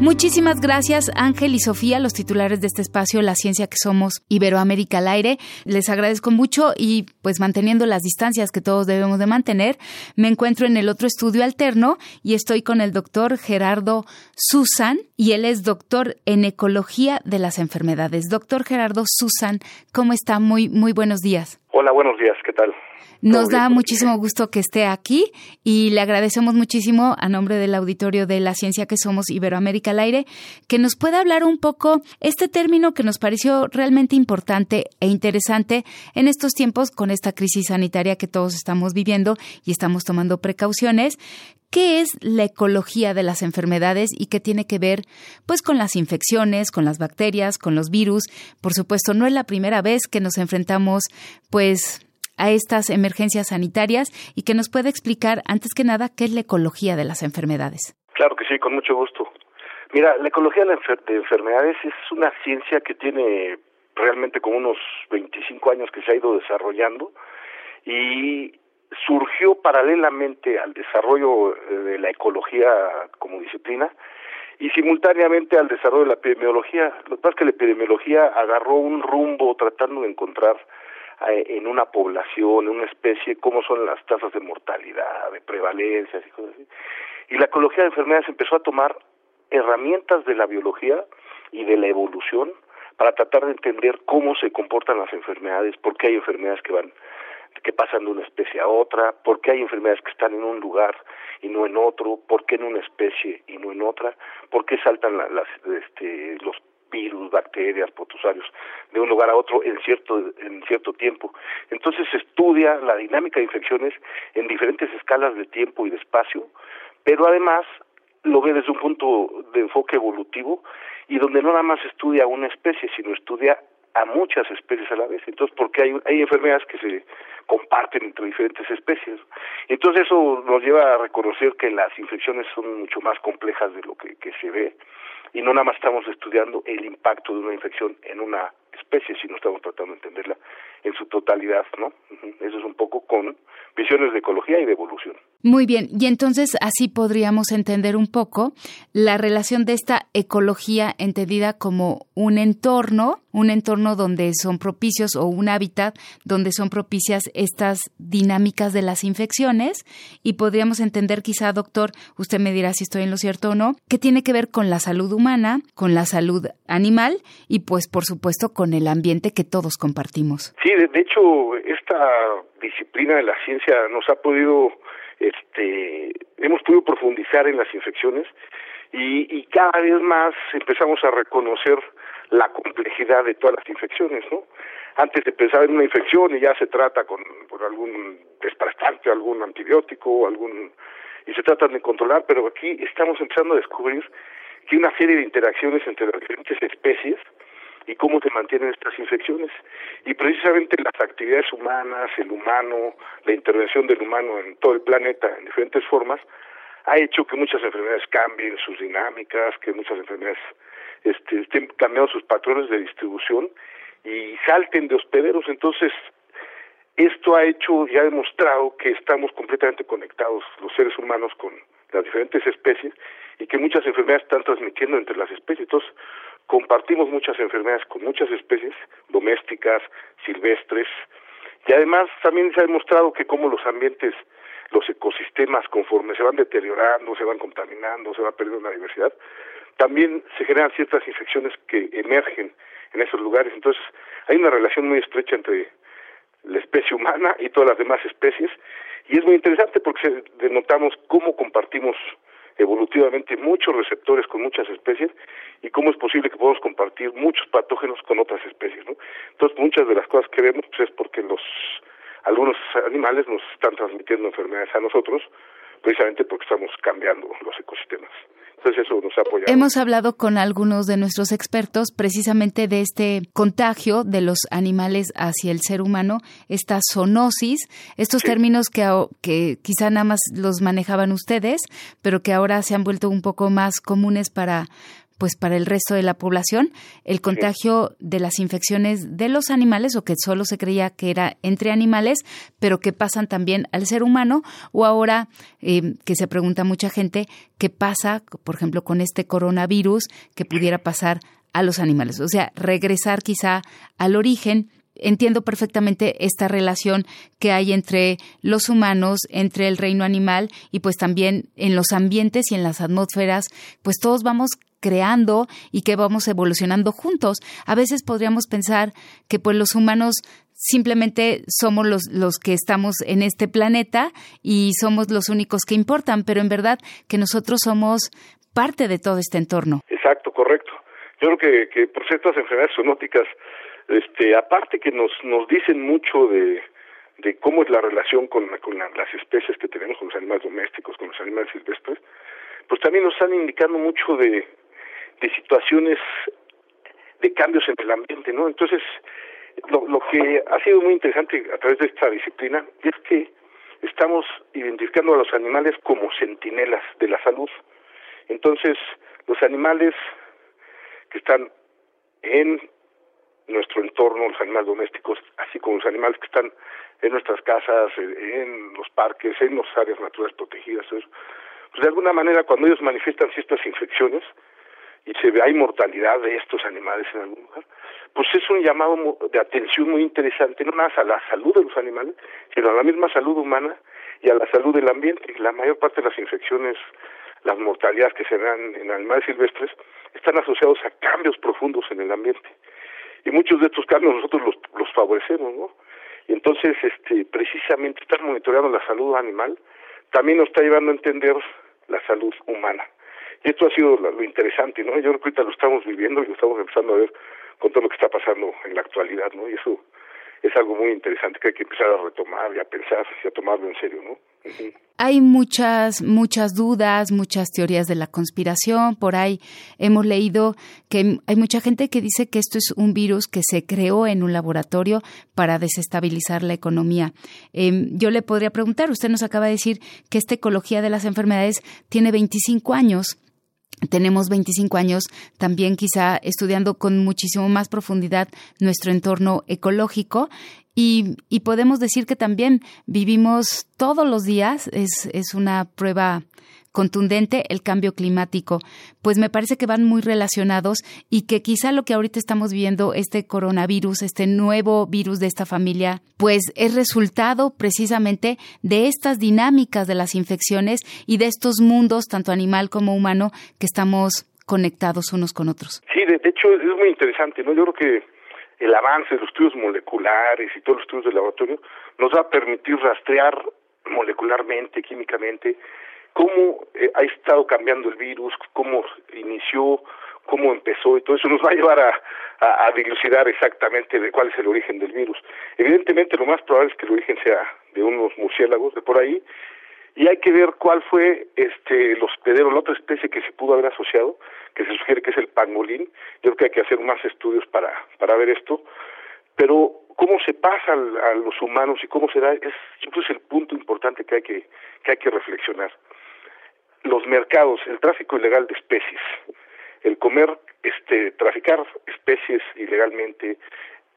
Muchísimas gracias Ángel y Sofía, los titulares de este espacio La Ciencia que Somos Iberoamérica al aire. Les agradezco mucho y pues manteniendo las distancias que todos debemos de mantener, me encuentro en el otro estudio alterno y estoy con el doctor Gerardo Susan y él es doctor en ecología de las enfermedades. Doctor Gerardo Susan, ¿cómo está? Muy, muy buenos días. Hola, buenos días, ¿qué tal? Nos da muchísimo gusto que esté aquí y le agradecemos muchísimo a nombre del auditorio de la ciencia que somos Iberoamérica al aire que nos pueda hablar un poco este término que nos pareció realmente importante e interesante en estos tiempos con esta crisis sanitaria que todos estamos viviendo y estamos tomando precauciones. ¿Qué es la ecología de las enfermedades y qué tiene que ver pues con las infecciones, con las bacterias, con los virus? Por supuesto, no es la primera vez que nos enfrentamos pues a estas emergencias sanitarias y que nos pueda explicar, antes que nada, qué es la ecología de las enfermedades. Claro que sí, con mucho gusto. Mira, la ecología de, enfermedades es una ciencia que tiene realmente como unos 25 años que se ha ido desarrollando y surgió paralelamente al desarrollo eh, de la ecología como disciplina y simultáneamente al desarrollo de la epidemiología. Lo que pasa es que la epidemiología agarró un rumbo tratando de encontrar en una población, en una especie, cómo son las tasas de mortalidad, de prevalencia y cosas así. Y la ecología de enfermedades empezó a tomar herramientas de la biología y de la evolución para tratar de entender cómo se comportan las enfermedades, por qué hay enfermedades que van que pasan de una especie a otra, por qué hay enfermedades que están en un lugar y no en otro, por qué en una especie y no en otra, por qué saltan las, este, los virus, bacterias, protozarios de un lugar a otro en cierto en cierto tiempo. Entonces se estudia la dinámica de infecciones en diferentes escalas de tiempo y de espacio, pero además lo ve desde un punto de enfoque evolutivo y donde no nada más estudia una especie, sino estudia a muchas especies a la vez. Entonces, porque hay, hay enfermedades que se comparten entre diferentes especies. Entonces, eso nos lleva a reconocer que las infecciones son mucho más complejas de lo que se ve y no nada más estamos estudiando el impacto de una infección en una especie, sino estamos tratando de entenderla en su totalidad, ¿no? Eso es un poco con visiones de ecología y de evolución. Muy bien, y entonces así podríamos entender un poco la relación de esta ecología entendida como un entorno, un entorno donde son propicios o un hábitat donde son propicias estas dinámicas de las infecciones y podríamos entender quizá, doctor, usted me dirá si estoy en lo cierto o no, que tiene que ver con la salud humana, con la salud animal y pues por supuesto con el ambiente que todos compartimos. Sí, de, hecho, esta disciplina de la ciencia nos ha podido, este, hemos podido profundizar en las infecciones y, y cada vez más empezamos a reconocer la complejidad de todas las infecciones, ¿no? Antes de pensar en una infección y ya se trata con, por algún desplastante, algún antibiótico, algún y se tratan de controlar, pero aquí estamos empezando a descubrir que una serie de interacciones entre las diferentes especies y cómo se mantienen estas infecciones. Y precisamente las actividades humanas, el humano, la intervención del humano en todo el planeta en diferentes formas, ha hecho que muchas enfermedades cambien sus dinámicas, que muchas enfermedades este, estén cambiando sus patrones de distribución y salten de hospederos. Entonces, esto ha hecho y ha demostrado que estamos completamente conectados los seres humanos con las diferentes especies y que muchas enfermedades están transmitiendo entre las especies. Entonces, compartimos muchas enfermedades con muchas especies domésticas, silvestres, y además también se ha demostrado que como los ambientes, los ecosistemas, conforme se van deteriorando, se van contaminando, se va perdiendo la diversidad, también se generan ciertas infecciones que emergen en esos lugares. Entonces, hay una relación muy estrecha entre la especie humana y todas las demás especies, y es muy interesante porque denotamos cómo compartimos evolutivamente muchos receptores con muchas especies y cómo es posible que podamos compartir muchos patógenos con otras especies, ¿no? Entonces, muchas de las cosas que vemos pues, es porque los algunos animales nos están transmitiendo enfermedades a nosotros, precisamente porque estamos cambiando los ecosistemas. Entonces eso nos ha apoyado. Hemos hablado con algunos de nuestros expertos precisamente de este contagio de los animales hacia el ser humano, esta zoonosis, estos términos que, que quizá nada más los manejaban ustedes, pero que ahora se han vuelto un poco más comunes para pues para el resto de la población, el contagio de las infecciones de los animales o que solo se creía que era entre animales, pero que pasan también al ser humano o ahora eh, que se pregunta mucha gente qué pasa, por ejemplo, con este coronavirus que pudiera pasar a los animales, o sea, regresar quizá al origen. Entiendo perfectamente esta relación que hay entre los humanos, entre el reino animal y pues también en los ambientes y en las atmósferas, pues todos vamos creando y que vamos evolucionando juntos. A veces podríamos pensar que pues los humanos simplemente somos los, los que estamos en este planeta y somos los únicos que importan, pero en verdad que nosotros somos parte de todo este entorno. Exacto, correcto. Yo creo que, que por ciertas enfermedades zoonóticas este, aparte que nos, nos dicen mucho de, de cómo es la relación con, con las especies que tenemos, con los animales domésticos, con los animales silvestres, pues también nos están indicando mucho de, de situaciones de cambios en el ambiente, ¿no? Entonces, lo, lo que ha sido muy interesante a través de esta disciplina es que estamos identificando a los animales como centinelas de la salud. Entonces, los animales que están en nuestro entorno, los animales domésticos, así como los animales que están en nuestras casas, en los parques, en las áreas naturales protegidas. Pues de alguna manera cuando ellos manifiestan ciertas infecciones y se ve hay mortalidad de estos animales en algún lugar, pues es un llamado de atención muy interesante, no más a la salud de los animales, sino a la misma salud humana y a la salud del ambiente. La mayor parte de las infecciones, las mortalidades que se dan en animales silvestres, están asociados a cambios profundos en el ambiente y muchos de estos cambios nosotros los, los favorecemos, ¿no? Y entonces, este, precisamente estar monitoreando la salud animal también nos está llevando a entender la salud humana. Y esto ha sido lo, interesante, ¿no? Yo creo que ahorita lo estamos viviendo y lo estamos empezando a ver con todo lo que está pasando en la actualidad, ¿no? Y eso es algo muy interesante que hay que empezar a retomar y a pensar y a tomarlo en serio, ¿no? Hay muchas, muchas dudas, muchas teorías de la conspiración. Por ahí hemos leído que hay mucha gente que dice que esto es un virus que se creó en un laboratorio para desestabilizar la economía. Em, yo le podría preguntar, usted nos acaba de decir que esta ecología de las enfermedades tiene 25 años tenemos 25 años también quizá estudiando con muchísimo más profundidad nuestro entorno ecológico y, y, podemos decir que también vivimos todos los días, es, es una prueba contundente el cambio climático, pues me parece que van muy relacionados y que quizá lo que ahorita estamos viendo, este coronavirus, este nuevo virus de esta familia, pues es resultado precisamente de estas dinámicas de las infecciones y de estos mundos, tanto animal como humano, que estamos conectados unos con otros. Sí, de hecho es muy interesante, ¿no? Yo creo que el avance de los estudios moleculares y todos los estudios de laboratorio nos va a permitir rastrear molecularmente, químicamente, cómo eh, ha estado cambiando el virus, cómo inició, cómo empezó y todo eso nos va a llevar a, dilucidar exactamente de cuál es el origen del virus. Evidentemente lo más probable es que el origen sea de unos murciélagos de por ahí y hay que ver cuál fue este el hospedero, la otra especie que se pudo haber asociado, que se sugiere que es el pangolín. Yo creo que hay que hacer más estudios para para ver esto, pero cómo se pasa a los humanos y cómo se da es yo el punto importante que hay que que hay que reflexionar los mercados, el tráfico ilegal de especies, el comer, este, traficar especies ilegalmente,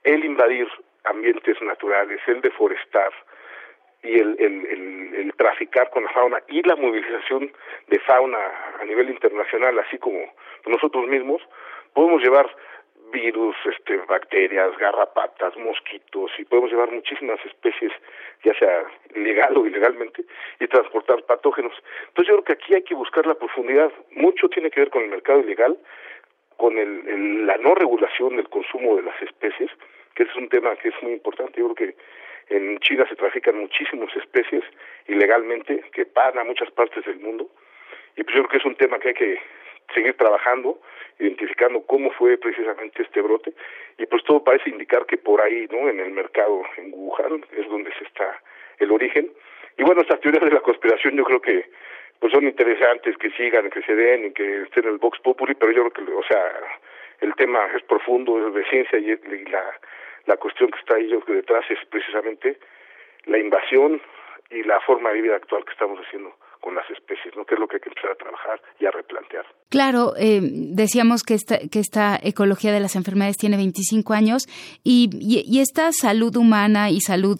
el invadir ambientes naturales, el deforestar y el, el, el, el traficar con la fauna y la movilización de fauna a nivel internacional, así como nosotros mismos, podemos llevar virus, este, bacterias, garrapatas, mosquitos y podemos llevar muchísimas especies, ya sea legal o ilegalmente, y transportar patógenos. Entonces yo creo que aquí hay que buscar la profundidad. Mucho tiene que ver con el mercado ilegal, con el, la no regulación del consumo de las especies, que es un tema que es muy importante. Yo creo que en China se trafican muchísimas especies ilegalmente que van a muchas partes del mundo. Y pues yo creo que es un tema que hay que seguir trabajando, identificando cómo fue precisamente este brote y pues todo parece indicar que por ahí, ¿no? En el mercado en Wuhan es donde se está el origen. Y bueno, estas teorías de la conspiración yo creo que pues son interesantes que sigan, que se den y que estén en el Vox Populi, pero yo creo que, o sea, el tema es profundo, es de ciencia y, y la, la cuestión que está ahí yo detrás es precisamente la invasión y la forma de vida actual que estamos haciendo con las especies, ¿no? Que es lo que hay que empezar a trabajar y a replantear. Claro, eh, decíamos que esta, que esta ecología de las enfermedades tiene 25 años y, y esta salud humana y salud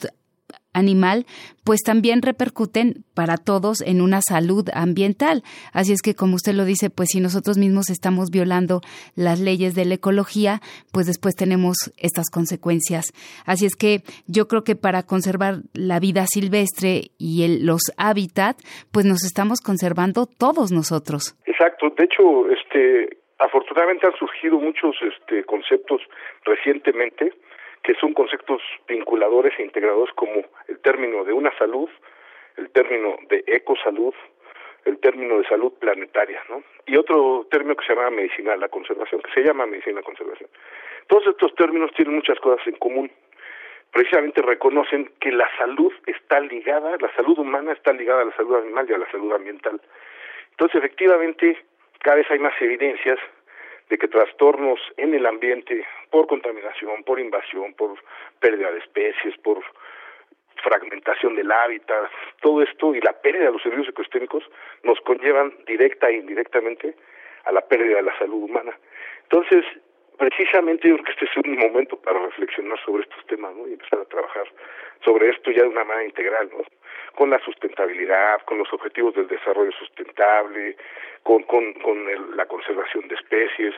animal, pues también repercuten para todos en una salud ambiental. Así es que, como usted lo dice, pues si nosotros mismos estamos violando las leyes de la ecología, pues después tenemos estas consecuencias. Así es que yo creo que para conservar la vida silvestre y el, los hábitats, pues nos estamos conservando todos nosotros. Exacto. De hecho, este, afortunadamente han surgido muchos este, conceptos recientemente que son conceptos vinculadores e integradores como el término de una salud, el término de ecosalud, el término de salud planetaria, ¿no? Y otro término que se llama medicina la conservación, que se llama medicina de la conservación. Todos estos términos tienen muchas cosas en común. Precisamente reconocen que la salud está ligada, la salud humana está ligada a la salud animal y a la salud ambiental. Entonces, efectivamente, cada vez hay más evidencias de que trastornos en el ambiente por contaminación, por invasión, por pérdida de especies, por fragmentación del hábitat, todo esto y la pérdida de los servicios ecosistémicos nos conllevan directa e indirectamente a la pérdida de la salud humana. Entonces, precisamente yo creo que este es un momento para reflexionar sobre estos temas ¿no? y empezar a trabajar sobre esto ya de una manera integral, ¿no? con la sustentabilidad, con los objetivos del desarrollo sustentable, con, con, con la conservación de especies,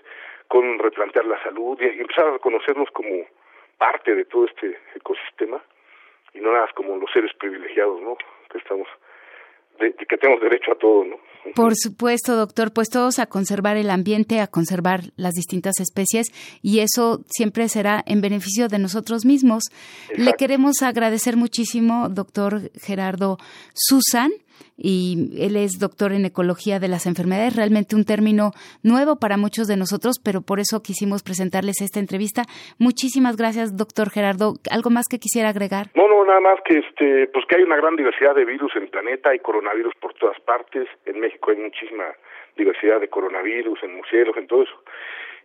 con replantear la salud y, empezar a reconocernos como parte de todo este ecosistema y no nada como los seres privilegiados, ¿no? Que estamos de, que tenemos derecho a todo, ¿no? Por supuesto, doctor, pues todos a conservar el ambiente, a conservar las distintas especies y eso siempre será en beneficio de nosotros mismos. Le queremos agradecer muchísimo, doctor Gerardo Susan, y él es doctor en ecología de las enfermedades, realmente un término nuevo para muchos de nosotros, pero por eso quisimos presentarles esta entrevista. Muchísimas gracias, doctor Gerardo. ¿Algo más que quisiera agregar? No, no, nada más que este, pues que hay una gran diversidad de virus en el planeta, hay coronavirus por todas partes, en México hay muchísima diversidad de coronavirus, en museos, en todo eso.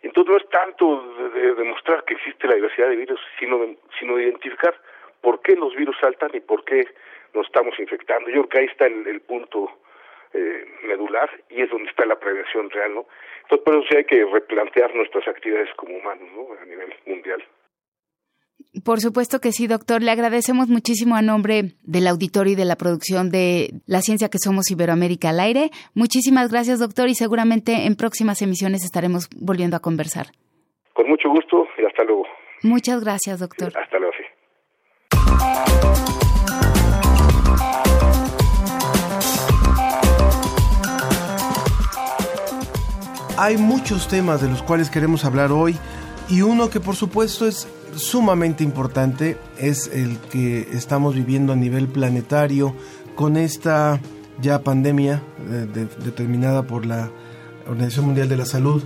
Entonces no es tanto de, demostrar que existe la diversidad de virus, sino sino de identificar por qué los virus saltan y por qué nos estamos infectando. Yo creo que ahí está el, punto eh, medular y es donde está la prevención real, ¿no? Entonces, por eso sí hay que replantear nuestras actividades como humanos, ¿no? A nivel mundial. Por supuesto que sí, doctor. Le agradecemos muchísimo a nombre del auditorio y de la producción de La Ciencia que Somos Iberoamérica al aire. Muchísimas gracias, doctor, y seguramente en próximas emisiones estaremos volviendo a conversar. Con mucho gusto y hasta luego. Muchas gracias, doctor. Hasta luego, sí. Hay muchos temas de los cuales queremos hablar hoy y uno que por supuesto es sumamente importante es el que estamos viviendo a nivel planetario con esta ya pandemia eh, determinada por la Organización Mundial de la Salud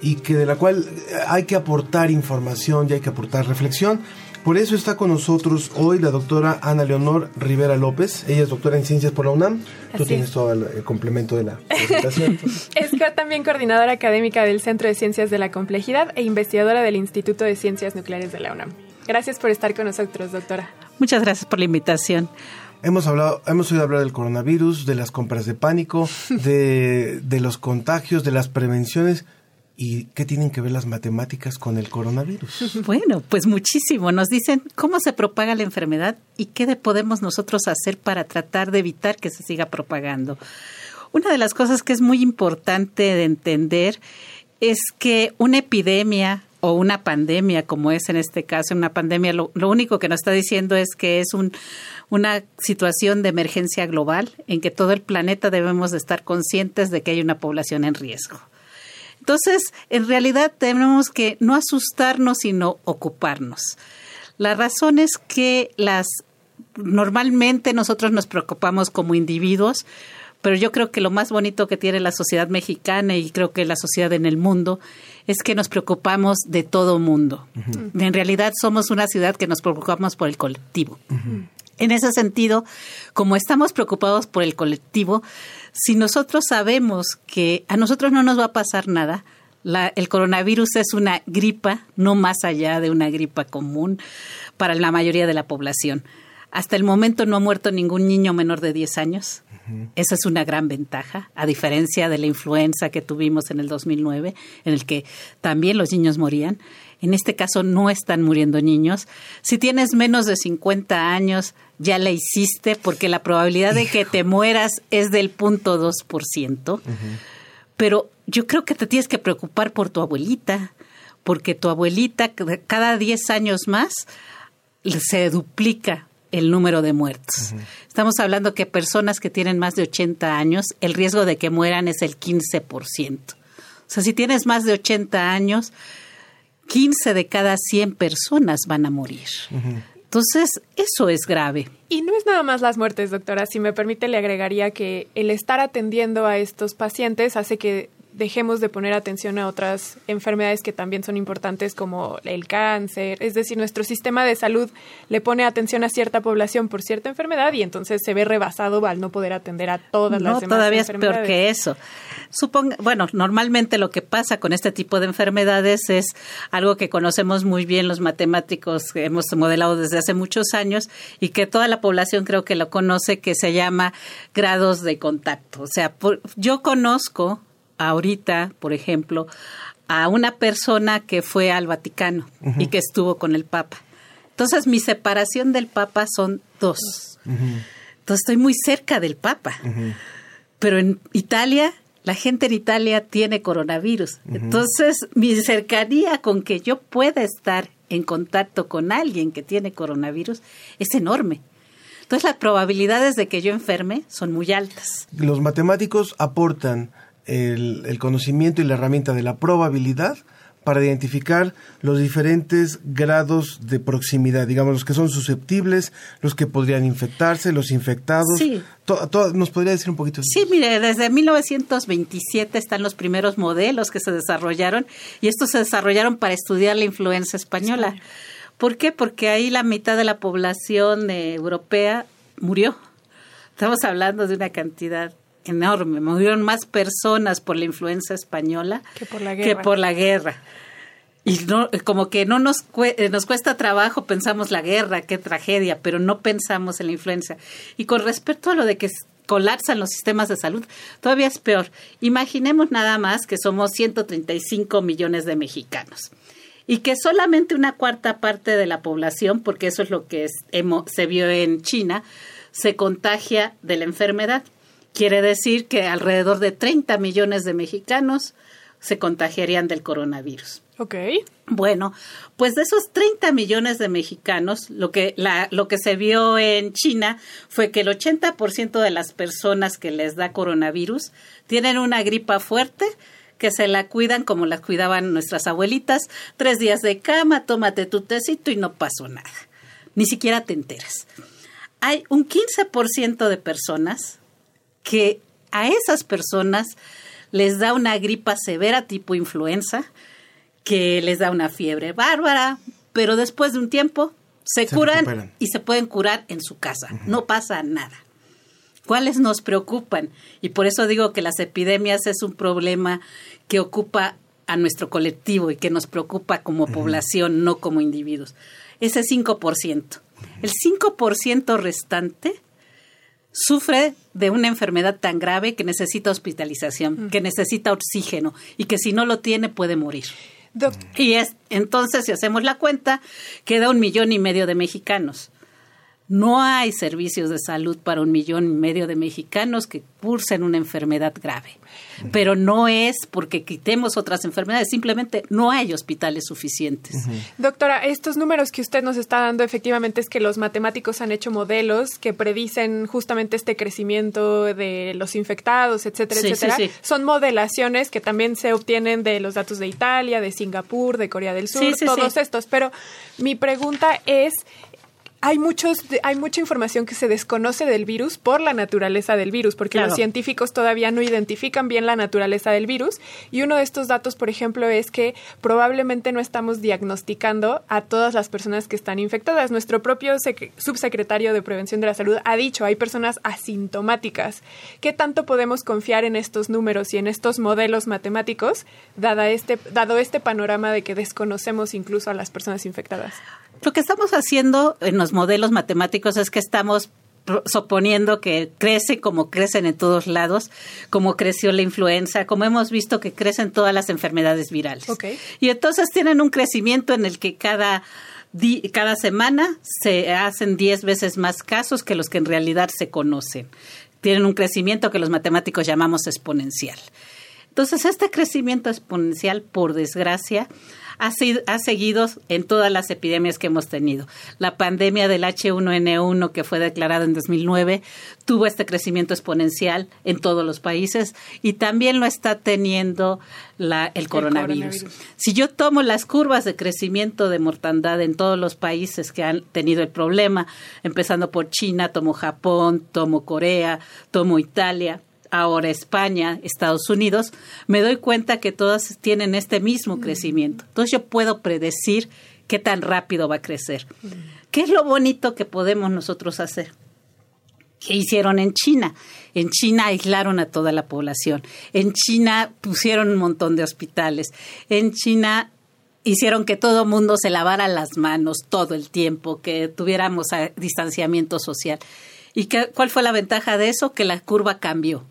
y que de la cual hay que aportar información y hay que aportar reflexión. Por eso está con nosotros hoy la doctora Ana Leonor Rivera López. Ella es doctora en ciencias por la UNAM. Tú tienes todo el, complemento de la presentación. [laughs] es también coordinadora académica del Centro de Ciencias de la Complejidad e investigadora del Instituto de Ciencias Nucleares de la UNAM. Gracias por estar con nosotros, doctora. Muchas gracias por la invitación. Hemos hablado, hemos oído hablar del coronavirus, de las compras de pánico, [laughs] de, de los contagios, de las prevenciones. ¿Y qué tienen que ver las matemáticas con el coronavirus? [laughs] Bueno, pues muchísimo. Nos dicen cómo se propaga la enfermedad y qué podemos nosotros hacer para tratar de evitar que se siga propagando. Una de las cosas que es muy importante de entender es que una epidemia o una pandemia, como es en este caso una pandemia, lo, único que nos está diciendo es que es un, una situación de emergencia global en que todo el planeta debemos de estar conscientes de que hay una población en riesgo. Entonces, en realidad tenemos que no asustarnos, sino ocuparnos. La razón es que las normalmente nosotros nos preocupamos como individuos, pero yo creo que lo más bonito que tiene la sociedad mexicana y creo que la sociedad en el mundo es que nos preocupamos de todo mundo. En realidad somos una ciudad que nos preocupamos por el colectivo. En ese sentido, como estamos preocupados por el colectivo, si nosotros sabemos que a nosotros no nos va a pasar nada, el coronavirus es una gripa, no más allá de una gripa común para la mayoría de la población. Hasta el momento no ha muerto ningún niño menor de 10 años. Esa es una gran ventaja, a diferencia de la influenza que tuvimos en el 2009, en el que también los niños morían. En este caso no están muriendo niños. Si tienes menos de 50 años, ya la hiciste porque la probabilidad de que te mueras es del 0.2%. Pero yo creo que te tienes que preocupar por tu abuelita, porque tu abuelita cada 10 años más se duplica el número de muertos. Estamos hablando que personas que tienen más de 80 años, el riesgo de que mueran es el 15%. O sea, si tienes más de 80 años, 15 de cada 100 personas van a morir. Entonces, eso es grave. Y no es nada más las muertes, doctora. Si me permite, le agregaría que el estar atendiendo a estos pacientes hace que dejemos de poner atención a otras enfermedades que también son importantes como el cáncer. Es decir, nuestro sistema de salud le pone atención a cierta población por cierta enfermedad y entonces se ve rebasado al no poder atender a todas las demás todavía es peor que eso. Suponga, bueno, normalmente lo que pasa con este tipo de enfermedades es algo que conocemos muy bien los matemáticos que hemos modelado desde hace muchos años y que toda la población creo que lo conoce, que se llama grados de contacto. O sea, yo conozco ahorita, por ejemplo, a una persona que fue al Vaticano y que estuvo con el Papa. Entonces, mi separación del Papa son dos. Entonces, estoy muy cerca del Papa. Pero en Italia, la gente en Italia tiene coronavirus. Entonces, mi cercanía con que yo pueda estar en contacto con alguien que tiene coronavirus es enorme. Entonces, las probabilidades de que yo enferme son muy altas. Los matemáticos aportan el, conocimiento y la herramienta de la probabilidad para identificar los diferentes grados de proximidad, digamos, los que son susceptibles, los que podrían infectarse, los infectados. Sí. ¿Nos podría decir un poquito? Sí, mire, desde 1927 están los primeros modelos que se desarrollaron y estos se desarrollaron para estudiar la influenza española. ¿Por qué? Porque ahí la mitad de la población eh, europea murió. Estamos hablando de una cantidad enorme. Murieron más personas por la influenza española que por la guerra. Que por la guerra. Y no, como que no nos, eh, nos cuesta trabajo, pensamos la guerra, qué tragedia, pero no pensamos en la influenza. Y con respecto a lo de que colapsan los sistemas de salud, todavía es peor. Imaginemos nada más que somos 135 millones de mexicanos y que solamente una cuarta parte de la población, porque eso es lo que se vio en China, se contagia de la enfermedad. Quiere decir que alrededor de 30 millones de mexicanos se contagiarían del coronavirus. Ok. Bueno, pues de esos 30 millones de mexicanos, lo que, la, lo que se vio en China fue que el 80% de las personas que les da coronavirus tienen una gripa fuerte, que se la cuidan como la cuidaban nuestras abuelitas, tres días de cama, tómate tu tecito y no pasó nada. Ni siquiera te enteras. Hay un 15% de personas que a esas personas les da una gripa severa tipo influenza, que les da una fiebre bárbara, pero después de un tiempo se, curan y se pueden curar en su casa. No pasa nada. ¿Cuáles nos preocupan? Y por eso digo que las epidemias es un problema que ocupa a nuestro colectivo y que nos preocupa como población, no como individuos. Ese 5%. El 5% restante sufre de una enfermedad tan grave que necesita hospitalización, que necesita oxígeno y que si no lo tiene puede morir. y es entonces, si hacemos la cuenta, queda un millón y medio de mexicanos. No hay servicios de salud para un millón y medio de mexicanos que cursen una enfermedad grave. Pero no es porque quitemos otras enfermedades, simplemente no hay hospitales suficientes. Doctora, estos números que usted nos está dando efectivamente es que los matemáticos han hecho modelos que predicen justamente este crecimiento de los infectados, etcétera, etcétera. Son modelaciones que también se obtienen de los datos de Italia, de Singapur, de Corea del Sur, todos estos. Pero mi pregunta es, hay muchos hay mucha información que se desconoce del virus por la naturaleza del virus, porque los científicos todavía no identifican bien la naturaleza del virus y uno de estos datos, por ejemplo, es que probablemente no estamos diagnosticando a todas las personas que están infectadas. Nuestro propio subsecretario de Prevención de la Salud ha dicho, hay personas asintomáticas. ¿Qué tanto podemos confiar en estos números y en estos modelos matemáticos dada este dado este panorama de que desconocemos incluso a las personas infectadas? Lo que estamos haciendo en los modelos matemáticos es que estamos suponiendo que crece como crecen en todos lados, como creció la influenza, como hemos visto que crecen todas las enfermedades virales. Y entonces tienen un crecimiento en el que cada cada semana se hacen 10 veces más casos que los que en realidad se conocen. Tienen un crecimiento que los matemáticos llamamos exponencial. Entonces, este crecimiento exponencial, por desgracia, ha, sido, ha seguido en todas las epidemias que hemos tenido. La pandemia del H1N1 que fue declarada en 2009 tuvo este crecimiento exponencial en todos los países y también lo está teniendo la, el, coronavirus. Si yo tomo las curvas de crecimiento de mortandad en todos los países que han tenido el problema, empezando por China, tomo Japón, tomo Corea, tomo Italia, ahora España, Estados Unidos, me doy cuenta que todas tienen este mismo mm. crecimiento. Entonces yo puedo predecir qué tan rápido va a crecer. Mm. ¿Qué es lo bonito que podemos nosotros hacer? ¿Qué hicieron en China? En China aislaron a toda la población. En China pusieron un montón de hospitales. En China hicieron que todo el mundo se lavara las manos todo el tiempo, que tuviéramos distanciamiento social. ¿Y qué, cuál fue la ventaja de eso? Que la curva cambió.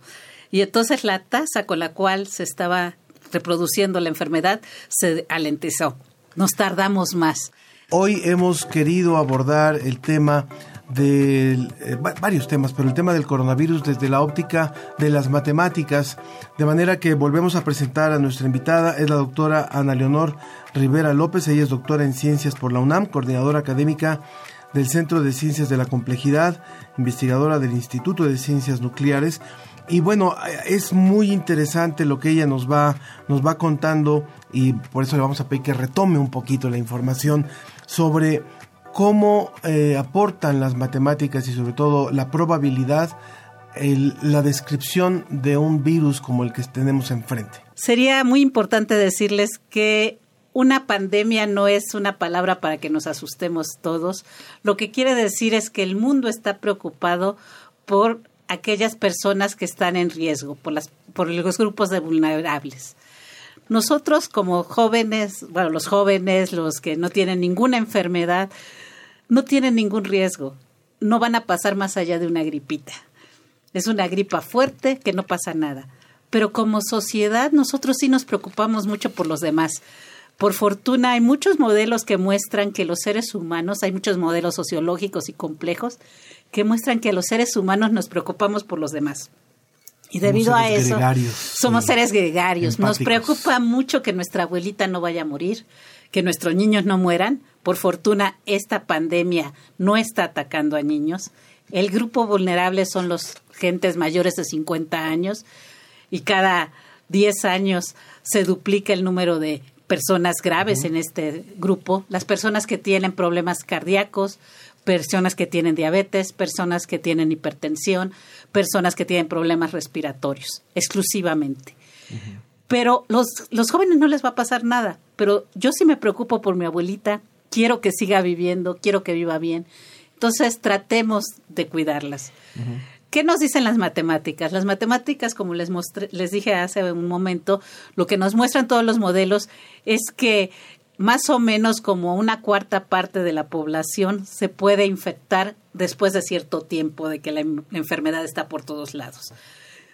Y entonces la tasa con la cual se estaba reproduciendo la enfermedad se alentizó. Nos tardamos más. Hoy hemos querido abordar el tema de eh, varios temas, pero el tema del coronavirus desde la óptica de las matemáticas, de manera que volvemos a presentar a nuestra invitada, es la doctora Ana Leonor Rivera López, ella es doctora en ciencias por la UNAM, coordinadora académica del Centro de Ciencias de la Complejidad, investigadora del Instituto de Ciencias Nucleares. Y bueno, es muy interesante lo que ella nos va, nos va contando y por eso le vamos a pedir que retome un poquito la información sobre cómo eh, aportan las matemáticas y sobre todo la probabilidad la descripción de un virus como el que tenemos enfrente. Sería muy importante decirles que una pandemia no es una palabra para que nos asustemos todos. Lo que quiere decir es que el mundo está preocupado por aquellas personas que están en riesgo, por, las, por los grupos de vulnerables. Nosotros como jóvenes, bueno, los jóvenes, los que no tienen ninguna enfermedad, no tienen ningún riesgo, no van a pasar más allá de una gripita. Es una gripa fuerte que no pasa nada. Pero como sociedad nosotros sí nos preocupamos mucho por los demás. Por fortuna hay muchos modelos que muestran que los seres humanos, hay muchos modelos sociológicos y complejos que muestran que los seres humanos nos preocupamos por los demás. Y debido a eso, somos seres gregarios. Nos preocupa mucho que nuestra abuelita no vaya a morir, que nuestros niños no mueran. Por fortuna, esta pandemia no está atacando a niños. El grupo vulnerable son los gentes mayores de 50 años y cada 10 años se duplica el número de personas graves en este grupo, las personas que tienen problemas cardíacos, personas que tienen diabetes, personas que tienen hipertensión, personas que tienen problemas respiratorios, exclusivamente. Pero los, los jóvenes no les va a pasar nada, pero yo sí me preocupo por mi abuelita, quiero que siga viviendo, quiero que viva bien. Entonces tratemos de cuidarlas. ¿Qué nos dicen las matemáticas? Las matemáticas, como les, mostré, les dije hace un momento, lo que nos muestran todos los modelos es que más o menos como una cuarta parte de la población se puede infectar después de cierto tiempo de que la, enfermedad está por todos lados.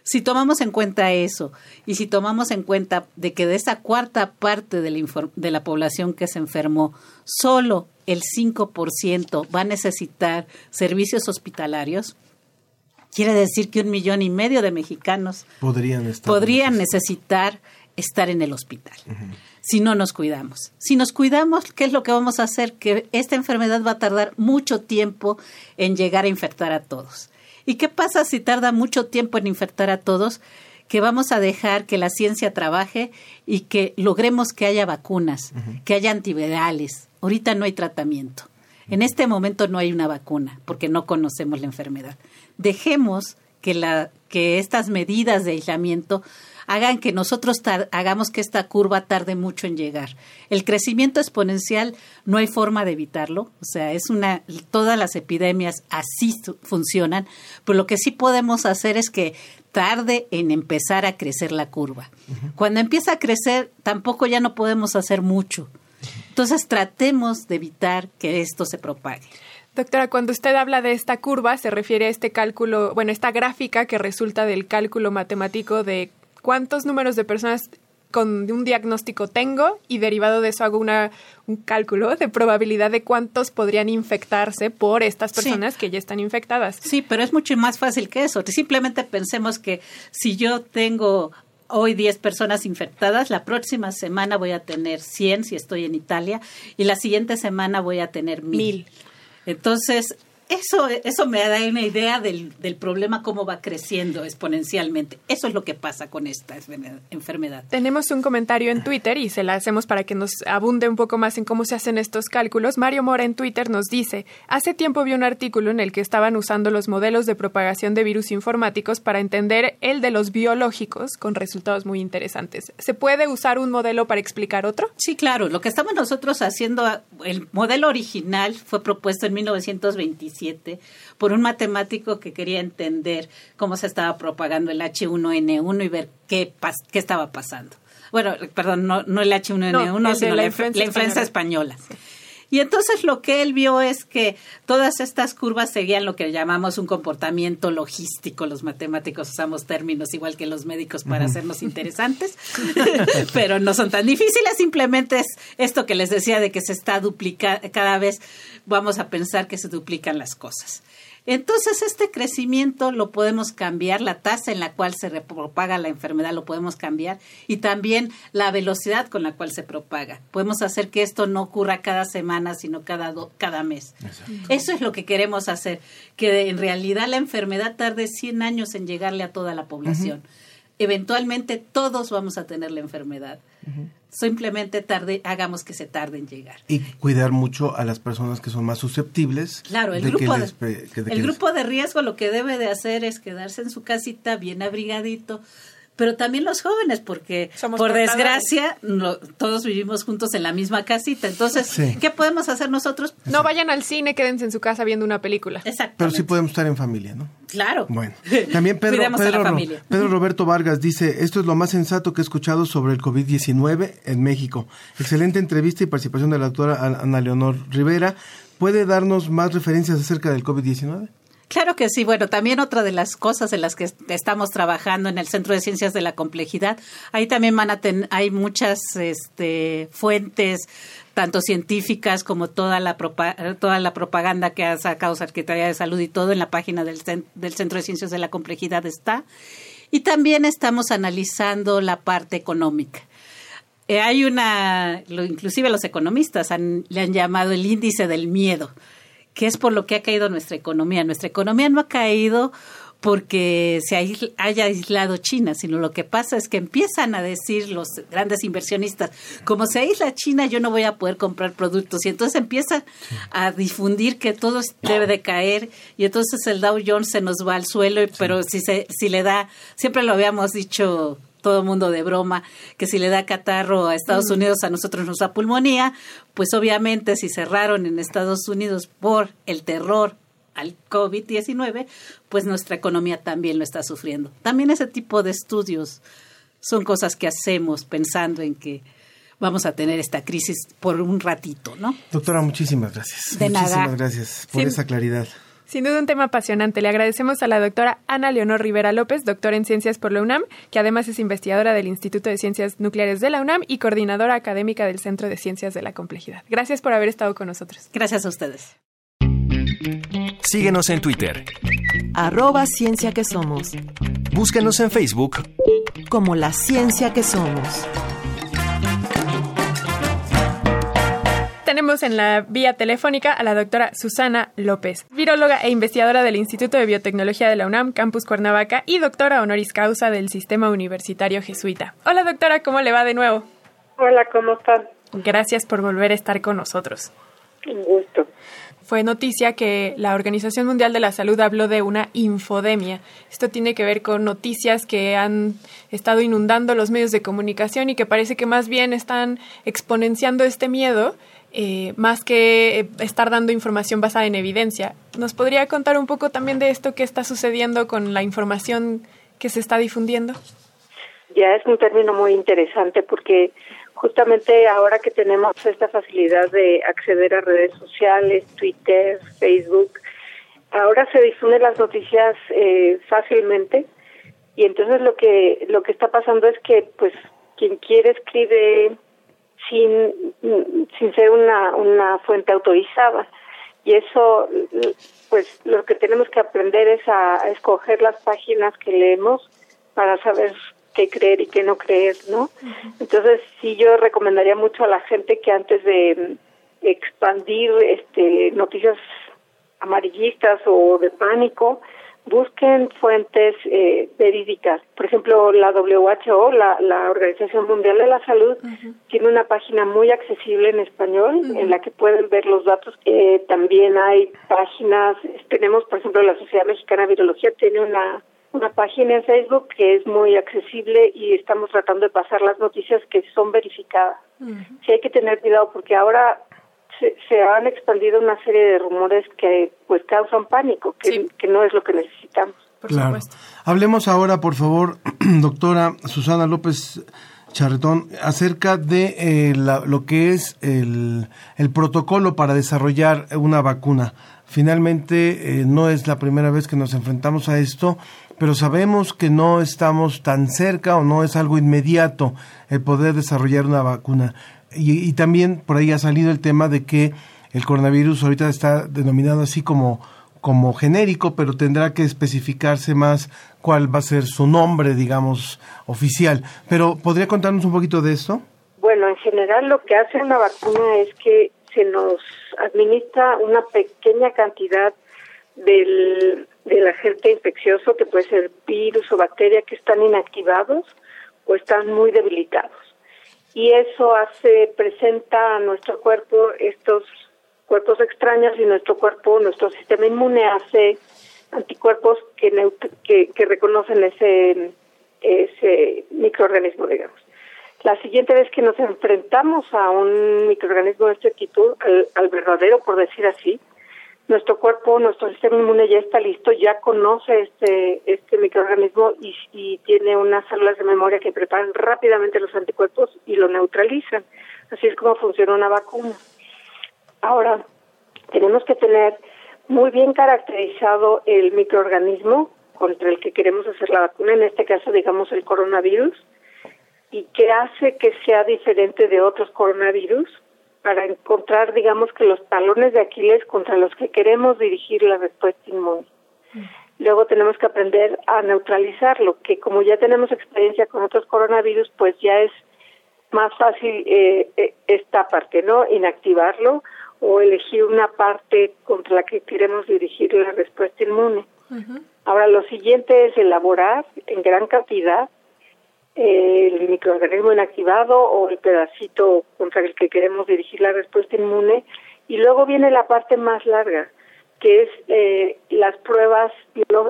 Si tomamos en cuenta eso y si tomamos en cuenta de que de esa cuarta parte de la, de la población que se enfermó, solo el 5% va a necesitar servicios hospitalarios, Quiere decir que un millón y medio de mexicanos podrían, necesitar estar en el hospital. Si no nos cuidamos. Si nos cuidamos, ¿qué es lo que vamos a hacer? Que esta enfermedad va a tardar mucho tiempo en llegar a infectar a todos. ¿Y qué pasa si tarda mucho tiempo en infectar a todos? Que vamos a dejar que la ciencia trabaje y que logremos que haya vacunas, que haya antivirales. Ahorita no hay tratamiento. En este momento no hay una vacuna porque no conocemos la enfermedad dejemos que, la, que estas medidas de aislamiento hagan que nosotros hagamos que esta curva tarde mucho en llegar. El crecimiento exponencial no hay forma de evitarlo, o sea, es una todas las epidemias así funcionan, pero lo que sí podemos hacer es que tarde en empezar a crecer la curva. Cuando empieza a crecer, tampoco ya no podemos hacer mucho. Entonces, tratemos de evitar que esto se propague. Doctora, cuando usted habla de esta curva, se refiere a este cálculo, bueno, esta gráfica que resulta del cálculo matemático de cuántos números de personas con un diagnóstico tengo y derivado de eso hago una, un cálculo de probabilidad de cuántos podrían infectarse por estas personas que ya están infectadas. Sí, pero es mucho más fácil que eso. Simplemente pensemos que si yo tengo hoy 10 personas infectadas, la próxima semana voy a tener 100 si estoy en Italia y la siguiente semana voy a tener 1000. Entonces, eso, eso me da una idea del, del, problema, cómo va creciendo exponencialmente. Eso es lo que pasa con esta enfermedad. Tenemos un comentario en Twitter y se la hacemos para que nos abunde un poco más en cómo se hacen estos cálculos. Mario Mora en Twitter nos dice, hace tiempo vi un artículo en el que estaban usando los modelos de propagación de virus informáticos para entender el de los biológicos con resultados muy interesantes. ¿Se puede usar un modelo para explicar otro? Sí, claro. Lo que estamos nosotros haciendo, el modelo original fue propuesto en 1925 por un matemático que quería entender cómo se estaba propagando el H1N1 y ver qué, qué estaba pasando. Bueno, perdón, no, el H1N1, sino la, influenza española. Y entonces lo que él vio es que todas estas curvas seguían lo que llamamos un comportamiento logístico. Los matemáticos usamos términos igual que los médicos para hacernos [laughs] interesantes, [laughs] pero no son tan difíciles. Simplemente es esto que les decía de que se está duplicando, cada vez vamos a pensar que se duplican las cosas. Entonces, este crecimiento lo podemos cambiar, la tasa en la cual se propaga la enfermedad lo podemos cambiar y también la velocidad con la cual se propaga. Podemos hacer que esto no ocurra cada semana, sino cada, cada mes. Eso es lo que queremos hacer, que en realidad la enfermedad tarde 100 años en llegarle a toda la población. Eventualmente todos vamos a tener la enfermedad simplemente tarde, hagamos que se tarde en llegar. Y cuidar mucho a las personas que son más susceptibles. Claro, el, grupo, de, el grupo de riesgo lo que debe de hacer es quedarse en su casita bien abrigadito, pero también los jóvenes, porque por desgracia todos vivimos juntos en la misma casita. Entonces, ¿qué podemos hacer nosotros? No vayan al cine, quédense en su casa viendo una película. Exacto. Pero sí podemos estar en familia, ¿no? Claro. Bueno, [laughs] también Pedro, Pedro, Roberto Vargas dice, esto es lo más sensato que he escuchado sobre el COVID-19 en México. Excelente entrevista y participación de la doctora Ana Leonor Rivera. ¿Puede darnos más referencias acerca del COVID-19? Claro que sí. Bueno, también otra de las cosas en las que estamos trabajando en el Centro de Ciencias de la Complejidad, ahí también van a tener, hay muchas este, fuentes, tanto científicas como toda la, toda la propaganda que ha sacado Secretaría de Salud y todo en la página del, del Centro de Ciencias de la Complejidad está. Y también estamos analizando la parte económica. Eh, hay una, inclusive los economistas le han llamado el índice del miedo que es por lo que ha caído nuestra economía. Nuestra economía no ha caído porque se haya aislado China, sino lo que pasa es que empiezan a decir los grandes inversionistas, como se aísla China, yo no voy a poder comprar productos. Y entonces empieza a difundir que todo debe de caer y entonces el Dow Jones se nos va al suelo, pero si, se, si le da, siempre lo habíamos dicho todo el mundo de broma, que si le da catarro a Estados mm. Unidos, a nosotros nos da pulmonía, pues obviamente si cerraron en Estados Unidos por el terror al COVID-19, pues nuestra economía también lo está sufriendo. También ese tipo de estudios son cosas que hacemos pensando en que vamos a tener esta crisis por un ratito, ¿no? Doctora, muchísimas gracias. De muchísimas gracias por esa claridad. Sin duda un tema apasionante. Le agradecemos a la doctora Ana Leonor Rivera López, doctora en Ciencias por la UNAM, que además es investigadora del Instituto de Ciencias Nucleares de la UNAM y coordinadora académica del Centro de Ciencias de la Complejidad. Gracias por haber estado con nosotros. Gracias a ustedes. Síguenos en Twitter. Arroba Ciencia que Somos. Búscanos en Facebook como La Ciencia que Somos. Tenemos en la vía telefónica a la doctora Susana López, viróloga e investigadora del Instituto de Biotecnología de la UNAM, Campus Cuernavaca, y doctora honoris causa del Sistema Universitario Jesuita. Hola doctora, ¿cómo le va de nuevo? Hola, ¿cómo están? Gracias por volver a estar con nosotros. Un gusto. Fue noticia que la Organización Mundial de la Salud habló de una infodemia. Esto tiene que ver con noticias que han estado inundando los medios de comunicación y que parece que más bien están exponenciando este miedo eh, más que eh, estar dando información basada en evidencia. ¿Nos podría contar un poco también de esto que está sucediendo con la información que se está difundiendo? Ya es un término muy interesante porque justamente ahora que tenemos esta facilidad de acceder a redes sociales, Twitter, Facebook, ahora se difunden las noticias eh, fácilmente y entonces lo que lo que está pasando es que pues quien quiere escribe sin sin ser una una fuente autorizada y eso pues lo que tenemos que aprender es a, escoger las páginas que leemos para saber qué creer y qué no creer, ¿no? Entonces sí yo recomendaría mucho a la gente que antes de expandir este noticias amarillistas o de pánico busquen fuentes eh, verídicas. Por ejemplo, la WHO, la, la Organización Mundial de la Salud, tiene una página muy accesible en español en la que pueden ver los datos. Eh, también hay páginas, tenemos, por ejemplo, la Sociedad Mexicana de Virología tiene una una página en Facebook que es muy accesible y estamos tratando de pasar las noticias que son verificadas. Sí hay que tener cuidado porque ahora se, han expandido una serie de rumores que pues causan pánico, que, que no es lo que necesitamos. claro. Hablemos ahora, por favor, [clears throat] doctora Susana López Charretón, acerca de eh, lo que es el, el, protocolo para desarrollar una vacuna. Finalmente, eh, no es la primera vez que nos enfrentamos a esto, pero sabemos que no estamos tan cerca o no es algo inmediato el poder desarrollar una vacuna y, también por ahí ha salido el tema de que el coronavirus ahorita está denominado así como, como genérico, pero tendrá que especificarse más cuál va a ser su nombre, digamos, oficial. Pero, ¿podría contarnos un poquito de esto? Bueno, en general lo que hace una vacuna es que se nos administra una pequeña cantidad del, del agente infeccioso, que puede ser virus o bacteria, que están inactivados o están muy debilitados y eso hace presenta a nuestro cuerpo estos cuerpos extraños y nuestro cuerpo, nuestro sistema inmune hace anticuerpos que, que, reconocen ese, ese microorganismo, digamos. La siguiente vez que nos enfrentamos a un microorganismo de este tipo, al verdadero, por decir así, nuestro cuerpo, nuestro sistema inmune ya está listo, ya conoce este, este microorganismo y, tiene unas células de memoria que preparan rápidamente los anticuerpos y lo neutralizan. Así es como funciona una vacuna. Ahora, tenemos que tener muy bien caracterizado el microorganismo contra el que queremos hacer la vacuna, en este caso, digamos, el coronavirus, y qué hace que sea diferente de otros coronavirus para encontrar, digamos que los talones de Aquiles contra los que queremos dirigir la respuesta inmune. Luego tenemos que aprender a neutralizarlo, que como ya tenemos experiencia con otros coronavirus, pues ya es más fácil eh, eh, esta parte, ¿no? Inactivarlo o elegir una parte contra la que queremos dirigir la respuesta inmune. Ahora, lo siguiente es elaborar en gran cantidad el microorganismo inactivado o el pedacito contra el que queremos dirigir la respuesta inmune. Y luego viene la parte más larga, que es eh, las pruebas,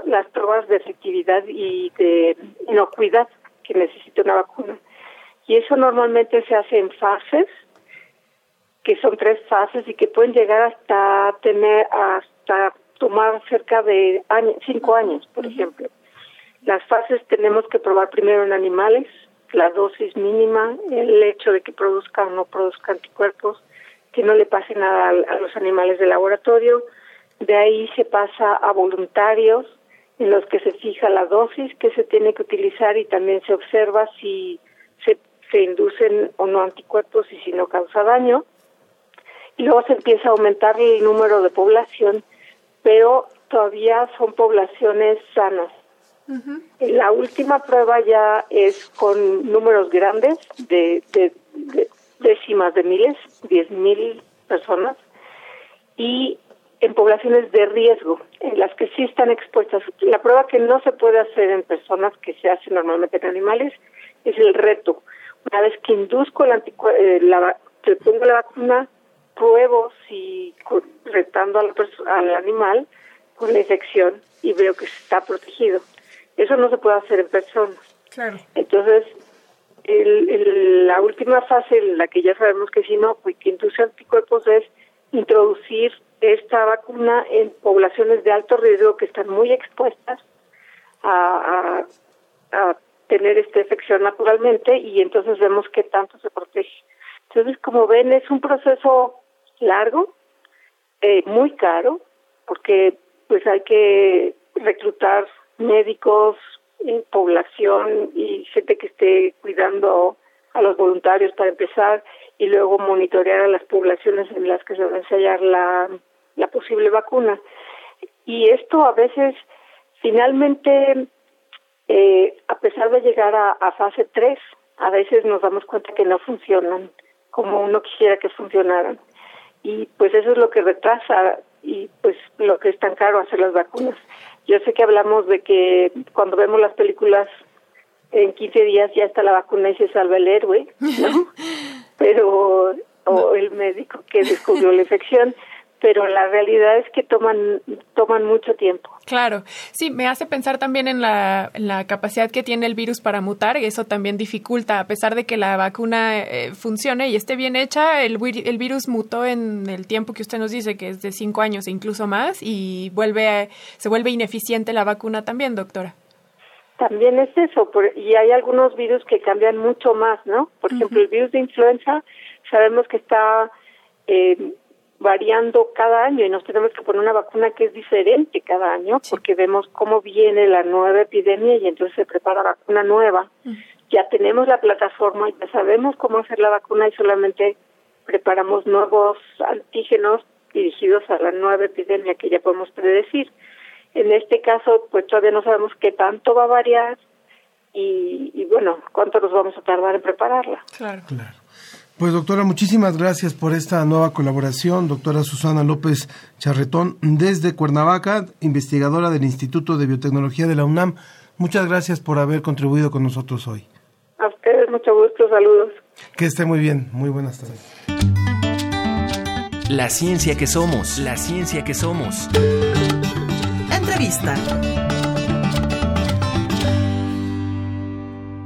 las pruebas de efectividad y de inocuidad que necesita una vacuna. Y eso normalmente se hace en fases, que son tres fases y que pueden llegar hasta tener, hasta tomar cerca de cinco años, por ejemplo. Las fases tenemos que probar primero en animales, la dosis mínima, el hecho de que produzca o no produzca anticuerpos, que no le pase nada a, los animales de laboratorio. De ahí se pasa a voluntarios, en los que se fija la dosis que se tiene que utilizar y también se observa si se, se inducen o no anticuerpos y si no causa daño. Y luego se empieza a aumentar el número de población, pero todavía son poblaciones sanas la última prueba ya es con números grandes de, décimas de miles, diez mil personas, y en poblaciones de riesgo, en las que sí están expuestas. La prueba que no se puede hacer en personas, que se hace normalmente en animales, es el reto. Una vez que induzco el eh, la, que pongo la vacuna, pruebo si retando al, al animal con la infección y veo que está protegido. Eso no se puede hacer en persona. Claro. Entonces, el, la última fase, en la que ya sabemos que si no, pues, que induce anticuerpos es introducir esta vacuna en poblaciones de alto riesgo que están muy expuestas a, a, tener esta infección naturalmente y entonces vemos qué tanto se protege. como ven, es un proceso largo, eh, muy caro, porque pues hay que reclutar médicos, población y gente que esté cuidando a los voluntarios para empezar y luego monitorear a las poblaciones en las que se va a ensayar la, la posible vacuna. Y esto a veces, finalmente, eh, a pesar de llegar a, a fase 3, a veces nos damos cuenta que no funcionan como uno quisiera que funcionaran. Y pues eso es lo que retrasa y pues lo que es tan caro hacer las vacunas. Yo sé que hablamos de que cuando vemos las películas en 15 días ya está la vacuna y se salva el héroe, ¿no? [laughs] Pero o el médico que descubrió la infección, pero la realidad es que toman toman mucho tiempo. Claro, sí, me hace pensar también en la, la capacidad que tiene el virus para mutar y eso también dificulta, a pesar de que la vacuna eh, funcione y esté bien hecha, el, el virus mutó en el tiempo que usted nos dice, que es de cinco años e incluso más, y vuelve se vuelve ineficiente la vacuna también, doctora. También es eso, y hay algunos virus que cambian mucho más, ¿no? Por ejemplo, el virus de influenza, sabemos que está eh, variando cada año y nos tenemos que poner una vacuna que es diferente cada año porque vemos cómo viene la nueva epidemia y entonces se prepara vacuna nueva. Ya tenemos la plataforma, ya sabemos cómo hacer la vacuna y solamente preparamos nuevos antígenos dirigidos a la nueva epidemia que ya podemos predecir. En este caso, pues todavía no sabemos qué tanto va a variar y, y bueno, cuánto nos vamos a tardar en prepararla. Claro. Claro. Pues doctora, muchísimas gracias por esta nueva colaboración. Doctora Susana López Charretón, desde Cuernavaca, investigadora del Instituto de Biotecnología de la UNAM. Muchas gracias por haber contribuido con nosotros hoy. A ustedes mucho gusto, saludos. Que esté muy bien, muy buenas tardes. La ciencia que somos, la ciencia que somos. Entrevista.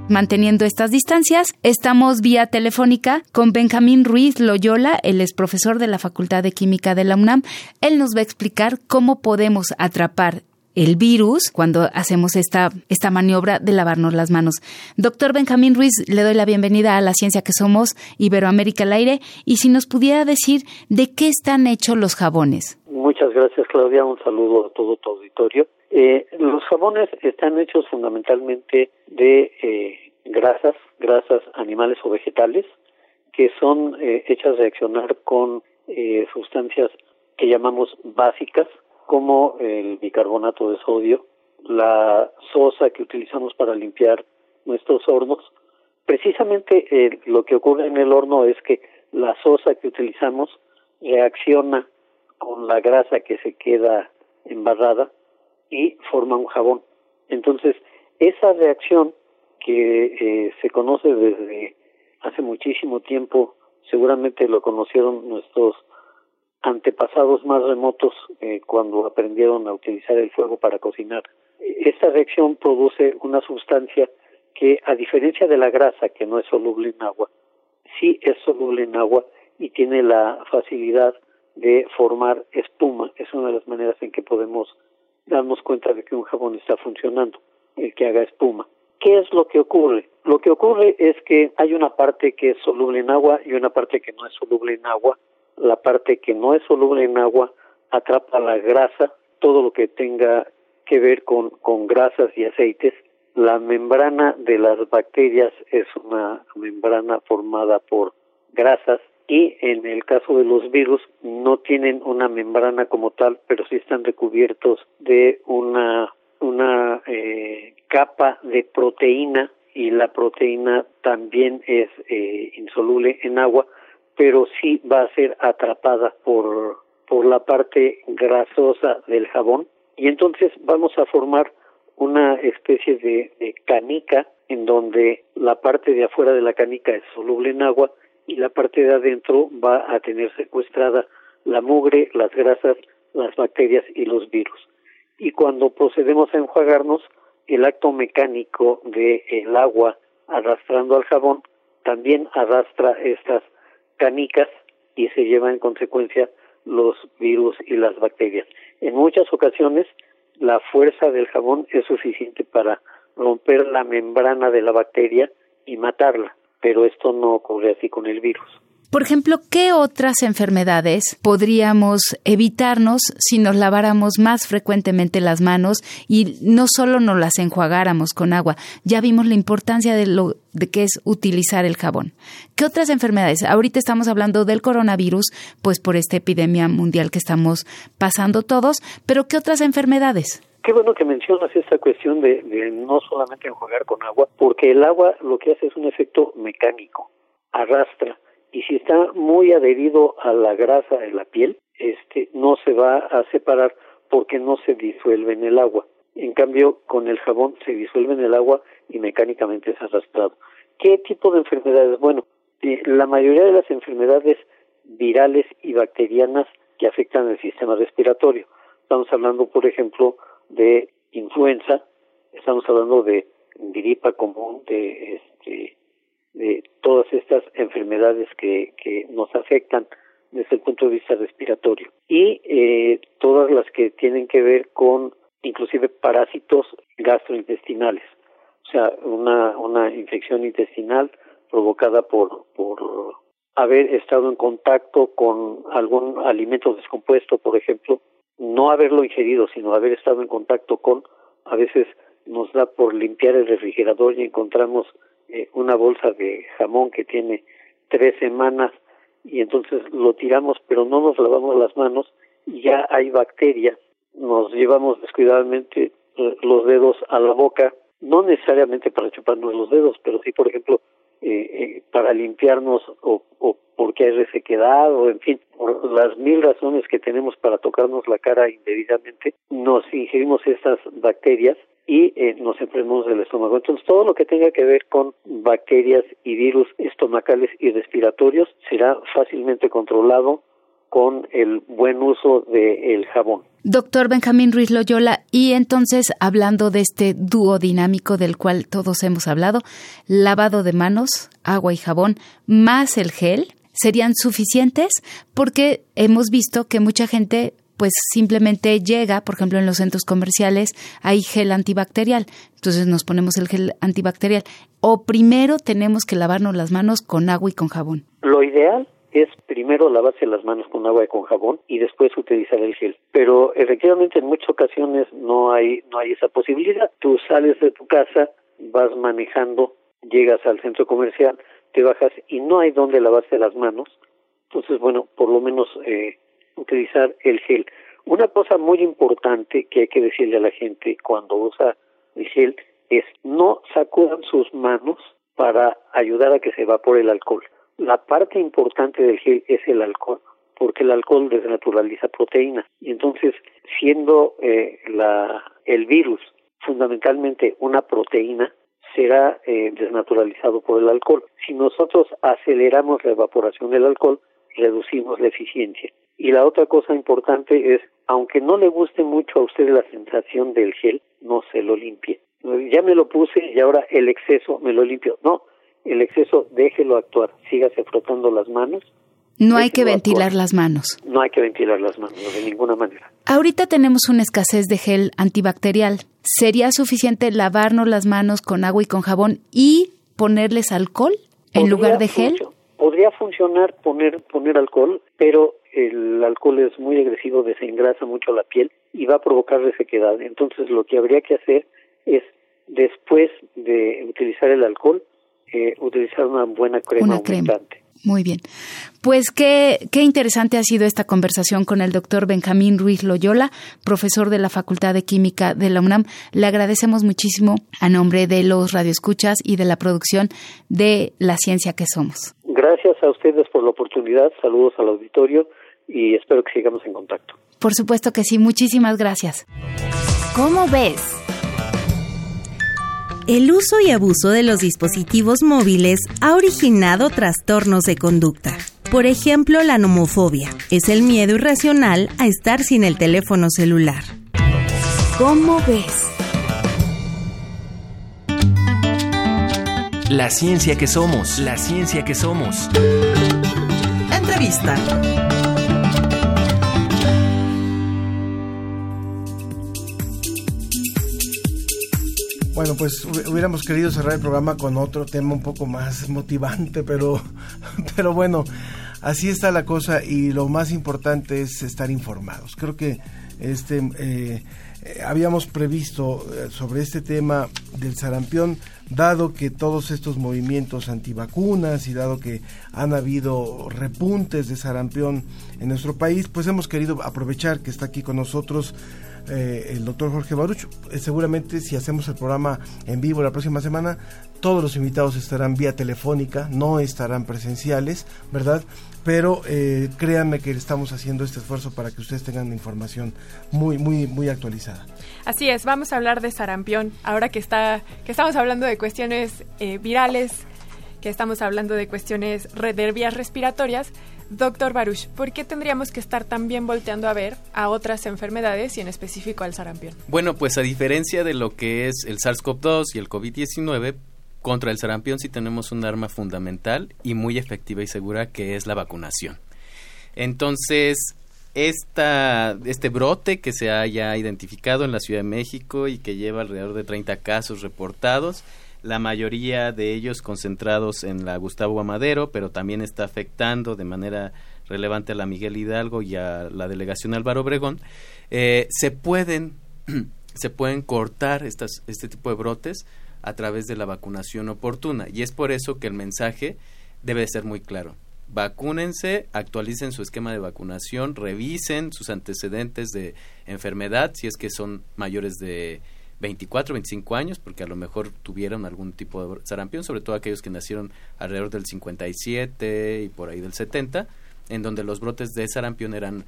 Manteniendo estas distancias, estamos vía telefónica con Benjamín Ruiz Loyola, él es profesor de la Facultad de Química de la UNAM. Él nos va a explicar cómo podemos atrapar el virus cuando hacemos esta, esta maniobra de lavarnos las manos. Doctor Benjamín Ruiz, le doy la bienvenida a la ciencia que somos Iberoamérica al aire y si nos pudiera decir de qué están hechos los jabones. Muchas gracias Claudia, un saludo a todo tu auditorio. Eh, los jabones están hechos fundamentalmente de eh, grasas, grasas animales o vegetales, que son eh, hechas reaccionar con eh, sustancias que llamamos básicas, como el bicarbonato de sodio, la sosa que utilizamos para limpiar nuestros hornos. Precisamente eh, lo que ocurre en el horno es que la sosa que utilizamos reacciona con la grasa que se queda embarrada y forma un jabón. Entonces, esa reacción que eh, se conoce desde hace muchísimo tiempo, seguramente lo conocieron nuestros antepasados más remotos eh, cuando aprendieron a utilizar el fuego para cocinar. Esta reacción produce una sustancia que, a diferencia de la grasa, que no es soluble en agua, sí es soluble en agua y tiene la facilidad de formar espuma. Es una de las maneras en que podemos darnos cuenta de que un jabón está funcionando, el que haga espuma. ¿Qué es lo que ocurre? Lo que ocurre es que hay una parte que es soluble en agua y una parte que no es soluble en agua. La parte que no es soluble en agua atrapa la grasa, todo lo que tenga que ver con, con grasas y aceites. La membrana de las bacterias es una membrana formada por grasas y en el caso de los virus no tienen una membrana como tal, pero sí están recubiertos de una una eh, capa de proteína y la proteína también es eh, insoluble en agua, pero sí va a ser atrapada por por la parte grasosa del jabón. Y entonces vamos a formar una especie de, de canica en donde la parte de afuera de la canica es soluble en agua y la parte de adentro va a tener secuestrada la mugre, las grasas, las bacterias y los virus. Y cuando procedemos a enjuagarnos, el acto mecánico del el agua arrastrando al jabón también arrastra estas canicas y se lleva en consecuencia los virus y las bacterias. En muchas ocasiones la fuerza del jabón es suficiente para romper la membrana de la bacteria y matarla pero esto no ocurre así con el virus. Por ejemplo, ¿qué otras enfermedades podríamos evitarnos si nos laváramos más frecuentemente las manos y no solo nos las enjuagáramos con agua? Ya vimos la importancia de lo de que es utilizar el jabón. ¿Qué otras enfermedades? Ahorita estamos hablando del coronavirus, pues por esta epidemia mundial que estamos pasando todos, pero ¿qué otras enfermedades? Qué bueno que mencionas esta cuestión de, no solamente enjuagar con agua, porque el agua lo que hace es un efecto mecánico, arrastra y si está muy adherido a la grasa de la piel, este no se va a separar porque no se disuelve en el agua. En cambio, con el jabón se disuelve en el agua y mecánicamente es arrastrado. ¿Qué tipo de enfermedades? Bueno, eh, la mayoría de las enfermedades virales y bacterianas que afectan el sistema respiratorio. Estamos hablando, por ejemplo, de influenza, estamos hablando de gripa común, de este, de todas estas enfermedades que, que nos afectan desde el punto de vista respiratorio. Y eh, todas las que tienen que ver con inclusive parásitos gastrointestinales, o sea, una, una infección intestinal provocada por, por haber estado en contacto con algún alimento descompuesto, por ejemplo, no haberlo ingerido, sino haber estado en contacto con, a veces nos da por limpiar el refrigerador y encontramos eh, una bolsa de jamón que tiene tres semanas y entonces lo tiramos pero no nos lavamos las manos y ya hay bacterias nos llevamos descuidadamente eh, los dedos a la boca no necesariamente para chuparnos los dedos pero sí por ejemplo eh, para limpiarnos o, o porque hay resequedad o en fin por las mil razones que tenemos para tocarnos la cara indebidamente nos ingerimos estas bacterias y eh, nos enfermamos del estómago. Entonces, todo lo que tenga que ver con bacterias y virus estomacales y respiratorios será fácilmente controlado con el buen uso del jabón. Doctor Benjamín Ruiz Loyola, y entonces hablando de este dúo dinámico del cual todos hemos hablado, lavado de manos, agua y jabón, más el gel, ¿serían suficientes? Porque hemos visto que mucha gente pues simplemente llega, por ejemplo, en los centros comerciales hay gel antibacterial, entonces nos ponemos el gel antibacterial. O primero tenemos que lavarnos las manos con agua y con jabón. Lo ideal es primero lavarse las manos con agua y con jabón y después utilizar el gel. Pero efectivamente en muchas ocasiones no hay no hay esa posibilidad. Tú sales de tu casa, vas manejando, llegas al centro comercial, te bajas y no hay donde lavarse las manos. Entonces, bueno, por lo menos eh, utilizar el gel. Una cosa muy importante que hay que decirle a la gente cuando usa el gel es no sacudan sus manos para ayudar a que se evapore el alcohol. La parte importante del gel es el alcohol, porque el alcohol desnaturaliza proteínas. Y entonces, siendo eh, la, el virus fundamentalmente una proteína, será eh, desnaturalizado por el alcohol. Si nosotros aceleramos la evaporación del alcohol, reducimos la eficiencia. Y la otra cosa importante es, aunque no le guste mucho a usted la sensación del gel, no se lo limpie. Ya me lo puse y ahora el exceso me lo limpio. No, el exceso déjelo actuar, sígase frotando las manos. No hay que ventilar las manos. No hay que ventilar las manos, de ninguna manera. Ahorita tenemos una escasez de gel antibacterial. ¿Sería suficiente lavarnos las manos con agua y con jabón y ponerles alcohol en lugar de gel? Podría funcionar poner, poner alcohol, pero el alcohol es muy agresivo, desengrasa mucho la piel y va a provocar resequedad. Entonces lo que habría que hacer es, después de utilizar el alcohol, eh, utilizar una buena crema una Muy bien. Pues qué, qué interesante ha sido esta conversación con el doctor Benjamín Ruiz Loyola, profesor de la Facultad de Química de la UNAM. Le agradecemos muchísimo a nombre de los radioescuchas y de la producción de La Ciencia que Somos. Gracias a ustedes por la oportunidad. Saludos al auditorio y espero que sigamos en contacto. Por supuesto que sí, muchísimas gracias. ¿Cómo ves? El uso y abuso de los dispositivos móviles ha originado trastornos de conducta. Por ejemplo, la nomofobia es el miedo irracional a estar sin el teléfono celular. ¿Cómo ves? La ciencia que somos, la ciencia que somos. Entrevista. Bueno, pues hubiéramos querido cerrar el programa con otro tema un poco más motivante, pero, [laughs] pero bueno, así está la cosa y lo más importante es estar informados. Creo que este eh, habíamos previsto eh, sobre este tema del sarampión, dado que todos estos movimientos antivacunas y dado que han habido repuntes de sarampión en nuestro país, pues hemos querido aprovechar que está aquí con nosotros eh, el doctor Jorge Baruch. seguramente si hacemos el programa en vivo la próxima semana, todos los invitados estarán vía telefónica, no estarán presenciales, ¿verdad? Pero eh, créanme que estamos haciendo este esfuerzo para que ustedes tengan información muy, muy, muy actualizada. Así es, vamos a hablar de sarampión, ahora que, está, que estamos hablando de cuestiones eh, virales, que estamos hablando de cuestiones de vías respiratorias. Doctor Baruch, ¿por qué tendríamos que estar también volteando a ver a otras enfermedades y en específico al sarampión? Bueno, pues a diferencia de lo que es el SARS-CoV-2 y el COVID-19, contra el sarampión sí tenemos un arma fundamental y muy efectiva y segura que es la vacunación. Entonces, esta, este brote que se haya identificado en la Ciudad de México y que lleva alrededor de 30 casos reportados, la mayoría de ellos concentrados en la Gustavo Amadero, pero también está afectando de manera relevante a la Miguel Hidalgo y a la delegación Álvaro Obregón, eh, se pueden [clears throat] se pueden cortar estas, este tipo de brotes a través de la vacunación oportuna y es por eso que el mensaje debe ser muy claro. Vacúnense, actualicen su esquema de vacunación, revisen sus antecedentes de enfermedad si es que son mayores de 24, 25 años, porque a lo mejor tuvieron algún tipo de sarampión, sobre todo aquellos que nacieron alrededor del 57 y por ahí del 70, en donde los brotes de sarampión eran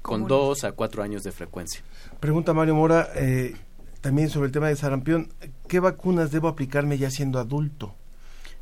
con dos a cuatro años de frecuencia. Pregunta Mario Mora, eh, también sobre el tema de sarampión, ¿qué vacunas debo aplicarme ya siendo adulto?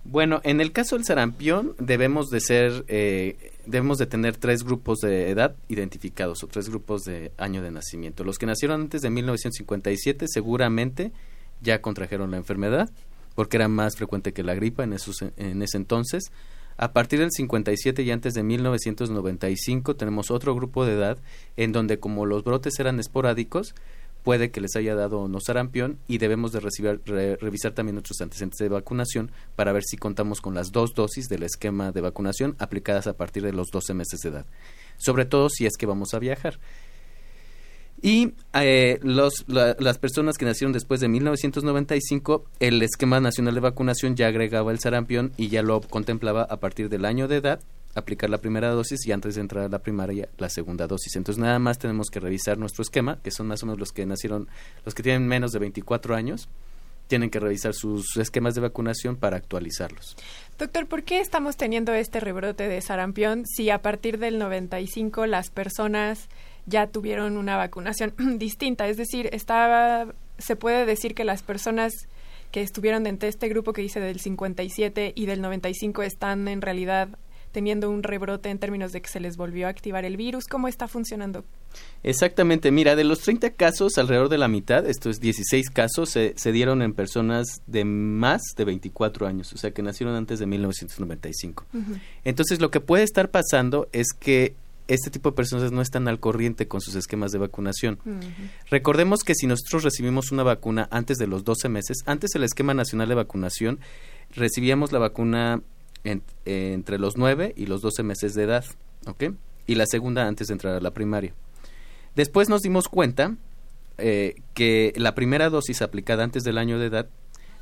Bueno, en el caso del sarampión debemos de ser, eh, debemos de tener tres grupos de edad identificados o tres grupos de año de nacimiento. Los que nacieron antes de 1957 seguramente ya contrajeron la enfermedad porque era más frecuente que la gripa en, esos, en ese entonces. A partir del 57 y antes de 1995 tenemos otro grupo de edad en donde como los brotes eran esporádicos, puede que les haya dado no sarampión y debemos de recibir, revisar también nuestros antecedentes de vacunación para ver si contamos con las dos dosis del esquema de vacunación aplicadas a partir de los 12 meses de edad, sobre todo si es que vamos a viajar. Y eh, las personas que nacieron después de 1995, el esquema nacional de vacunación ya agregaba el sarampión y ya lo contemplaba a partir del año de edad aplicar la primera dosis y antes de entrar a la primaria la segunda dosis. Entonces nada más tenemos que revisar nuestro esquema, que son más o menos los que nacieron, los que tienen menos de 24 años, tienen que revisar sus esquemas de vacunación para actualizarlos. Doctor, ¿por qué estamos teniendo este rebrote de sarampión si a partir del 95 las personas ya tuvieron una vacunación [clears throat] distinta? Es decir, estaba, se puede decir que las personas que estuvieron dentro de este grupo que dice del 57 y del 95 están en realidad teniendo un rebrote en términos de que se les volvió a activar el virus. ¿Cómo está funcionando? Exactamente, mira, de los 30 casos, alrededor de la mitad, estos 16 casos, se, se dieron en personas de más de 24 años, o sea, que nacieron antes de 1995. Entonces, lo que puede estar pasando es que este tipo de personas no están al corriente con sus esquemas de vacunación. Recordemos que si nosotros recibimos una vacuna antes de los 12 meses, antes el esquema nacional de vacunación, recibíamos la vacuna entre los 9 y los 12 meses de edad, ¿ok? Y la segunda antes de entrar a la primaria. Después nos dimos cuenta eh, que la primera dosis aplicada antes del año de edad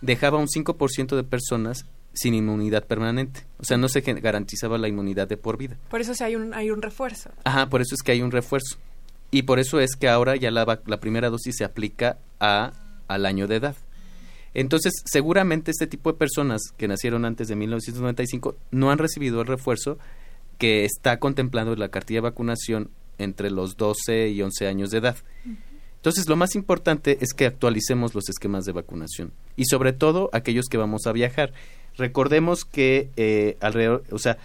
dejaba un 5% de personas sin inmunidad permanente. O sea, no se garantizaba la inmunidad de por vida. Por eso sí hay un, hay un refuerzo. Ajá, por eso es que hay un refuerzo. Y por eso es que ahora ya la, la primera dosis se aplica a, al año de edad. Entonces, seguramente este tipo de personas que nacieron antes de 1995 no han recibido el refuerzo que está contemplando la cartilla de vacunación entre los 12 y 11 años de edad. Entonces, lo más importante es que actualicemos los esquemas de vacunación y sobre todo aquellos que vamos a viajar. Recordemos que eh, alrededor, o sea,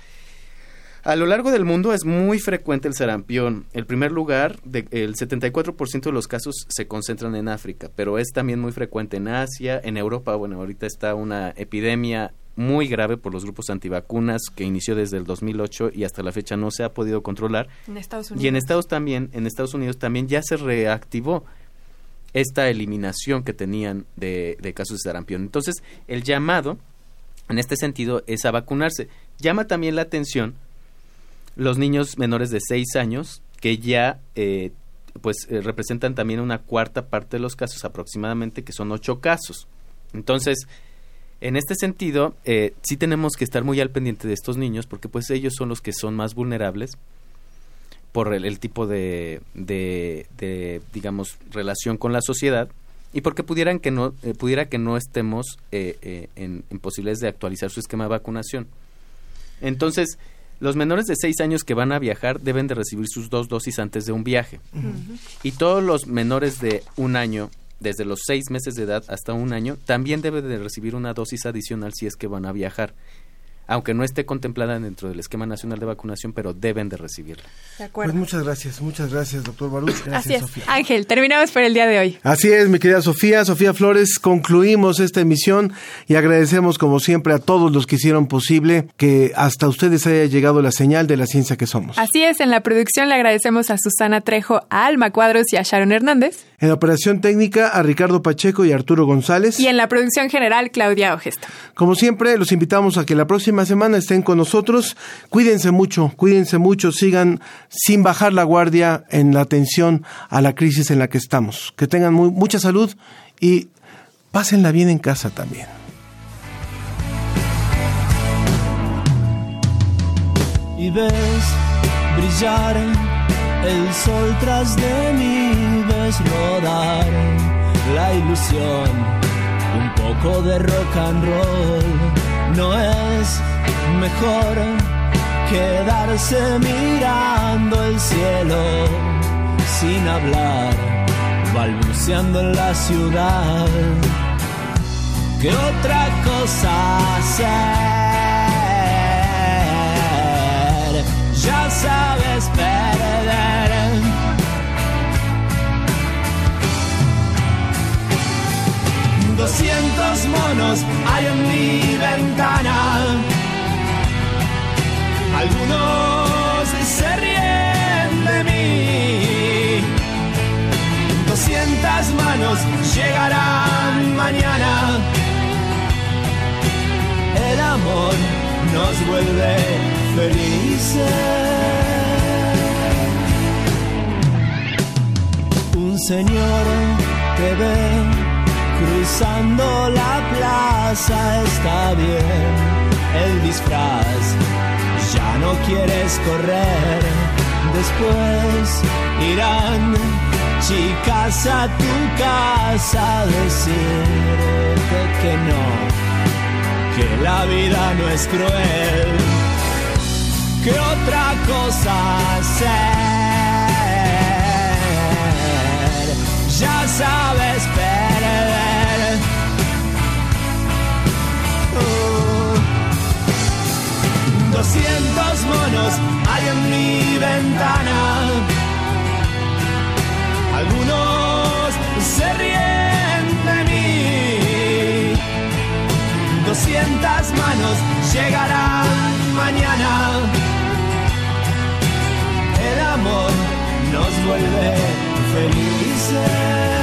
a lo largo del mundo es muy frecuente el sarampión. El primer lugar, de, el 74% de los casos se concentran en África, pero es también muy frecuente en Asia, en Europa. Bueno, ahorita está una epidemia muy grave por los grupos antivacunas que inició desde el 2008 y hasta la fecha no se ha podido controlar. En Estados Unidos. Y en Estados también, en Estados Unidos también ya se reactivó esta eliminación que tenían de, de casos de sarampión. Entonces, el llamado en este sentido es a vacunarse. Llama también la atención los niños menores de 6 años, que ya eh, pues eh, representan también una cuarta parte de los casos aproximadamente, que son 8 casos. Entonces, en este sentido, eh, sí tenemos que estar muy al pendiente de estos niños, porque pues ellos son los que son más vulnerables por el, tipo de, de, digamos, relación con la sociedad y porque pudieran que no, eh, pudiera que no estemos eh, eh, en, posibilidades de actualizar su esquema de vacunación. Entonces, los menores de 6 años que van a viajar deben de recibir sus dos dosis antes de un viaje. Y todos los menores de un año, desde los 6 meses de edad hasta un año, también deben de recibir una dosis adicional si es que van a viajar aunque no esté contemplada dentro del esquema nacional de vacunación, pero deben de recibirla. De acuerdo. Pues muchas gracias, muchas gracias, doctor Baruch. [coughs] Gracias, Así es. Ángel, terminamos por el día de hoy. Así es, mi querida Sofía, Sofía Flores, concluimos esta emisión y agradecemos como siempre a todos los que hicieron posible que hasta ustedes haya llegado la señal de la ciencia que somos. Así es, en la producción le agradecemos a Susana Trejo, a Alma Cuadros y a Sharon Hernández. En la operación técnica a Ricardo Pacheco y Arturo González. Y en la producción general, Claudia Ogesto. Como siempre, los invitamos a que la próxima semana estén con nosotros. Cuídense mucho, cuídense mucho, sigan sin bajar la guardia en la atención a la crisis en la que estamos. Que tengan mucha salud y pásenla bien en casa también. Y ves brillar el sol tras de mí, es rodar la ilusión, un poco de rock and roll, no es mejor quedarse mirando el cielo sin hablar, balbuceando en la ciudad. ¿Qué otra cosa hacer? Ya sabes, pero 200 monos hay en mi ventana. Algunos se ríen de mí. 200 manos llegarán mañana. El amor nos vuelve felices. Un señor te ve cruzando la plaza está bien el disfraz. Ya no quieres correr, después irán chicas a tu casa a decirte que no, que la vida no es cruel, que otra cosa hacer. Ya sabes, pero 200 monos hay en mi ventana. Algunos se ríen de mí. 200 manos llegarán mañana. El amor nos vuelve felices.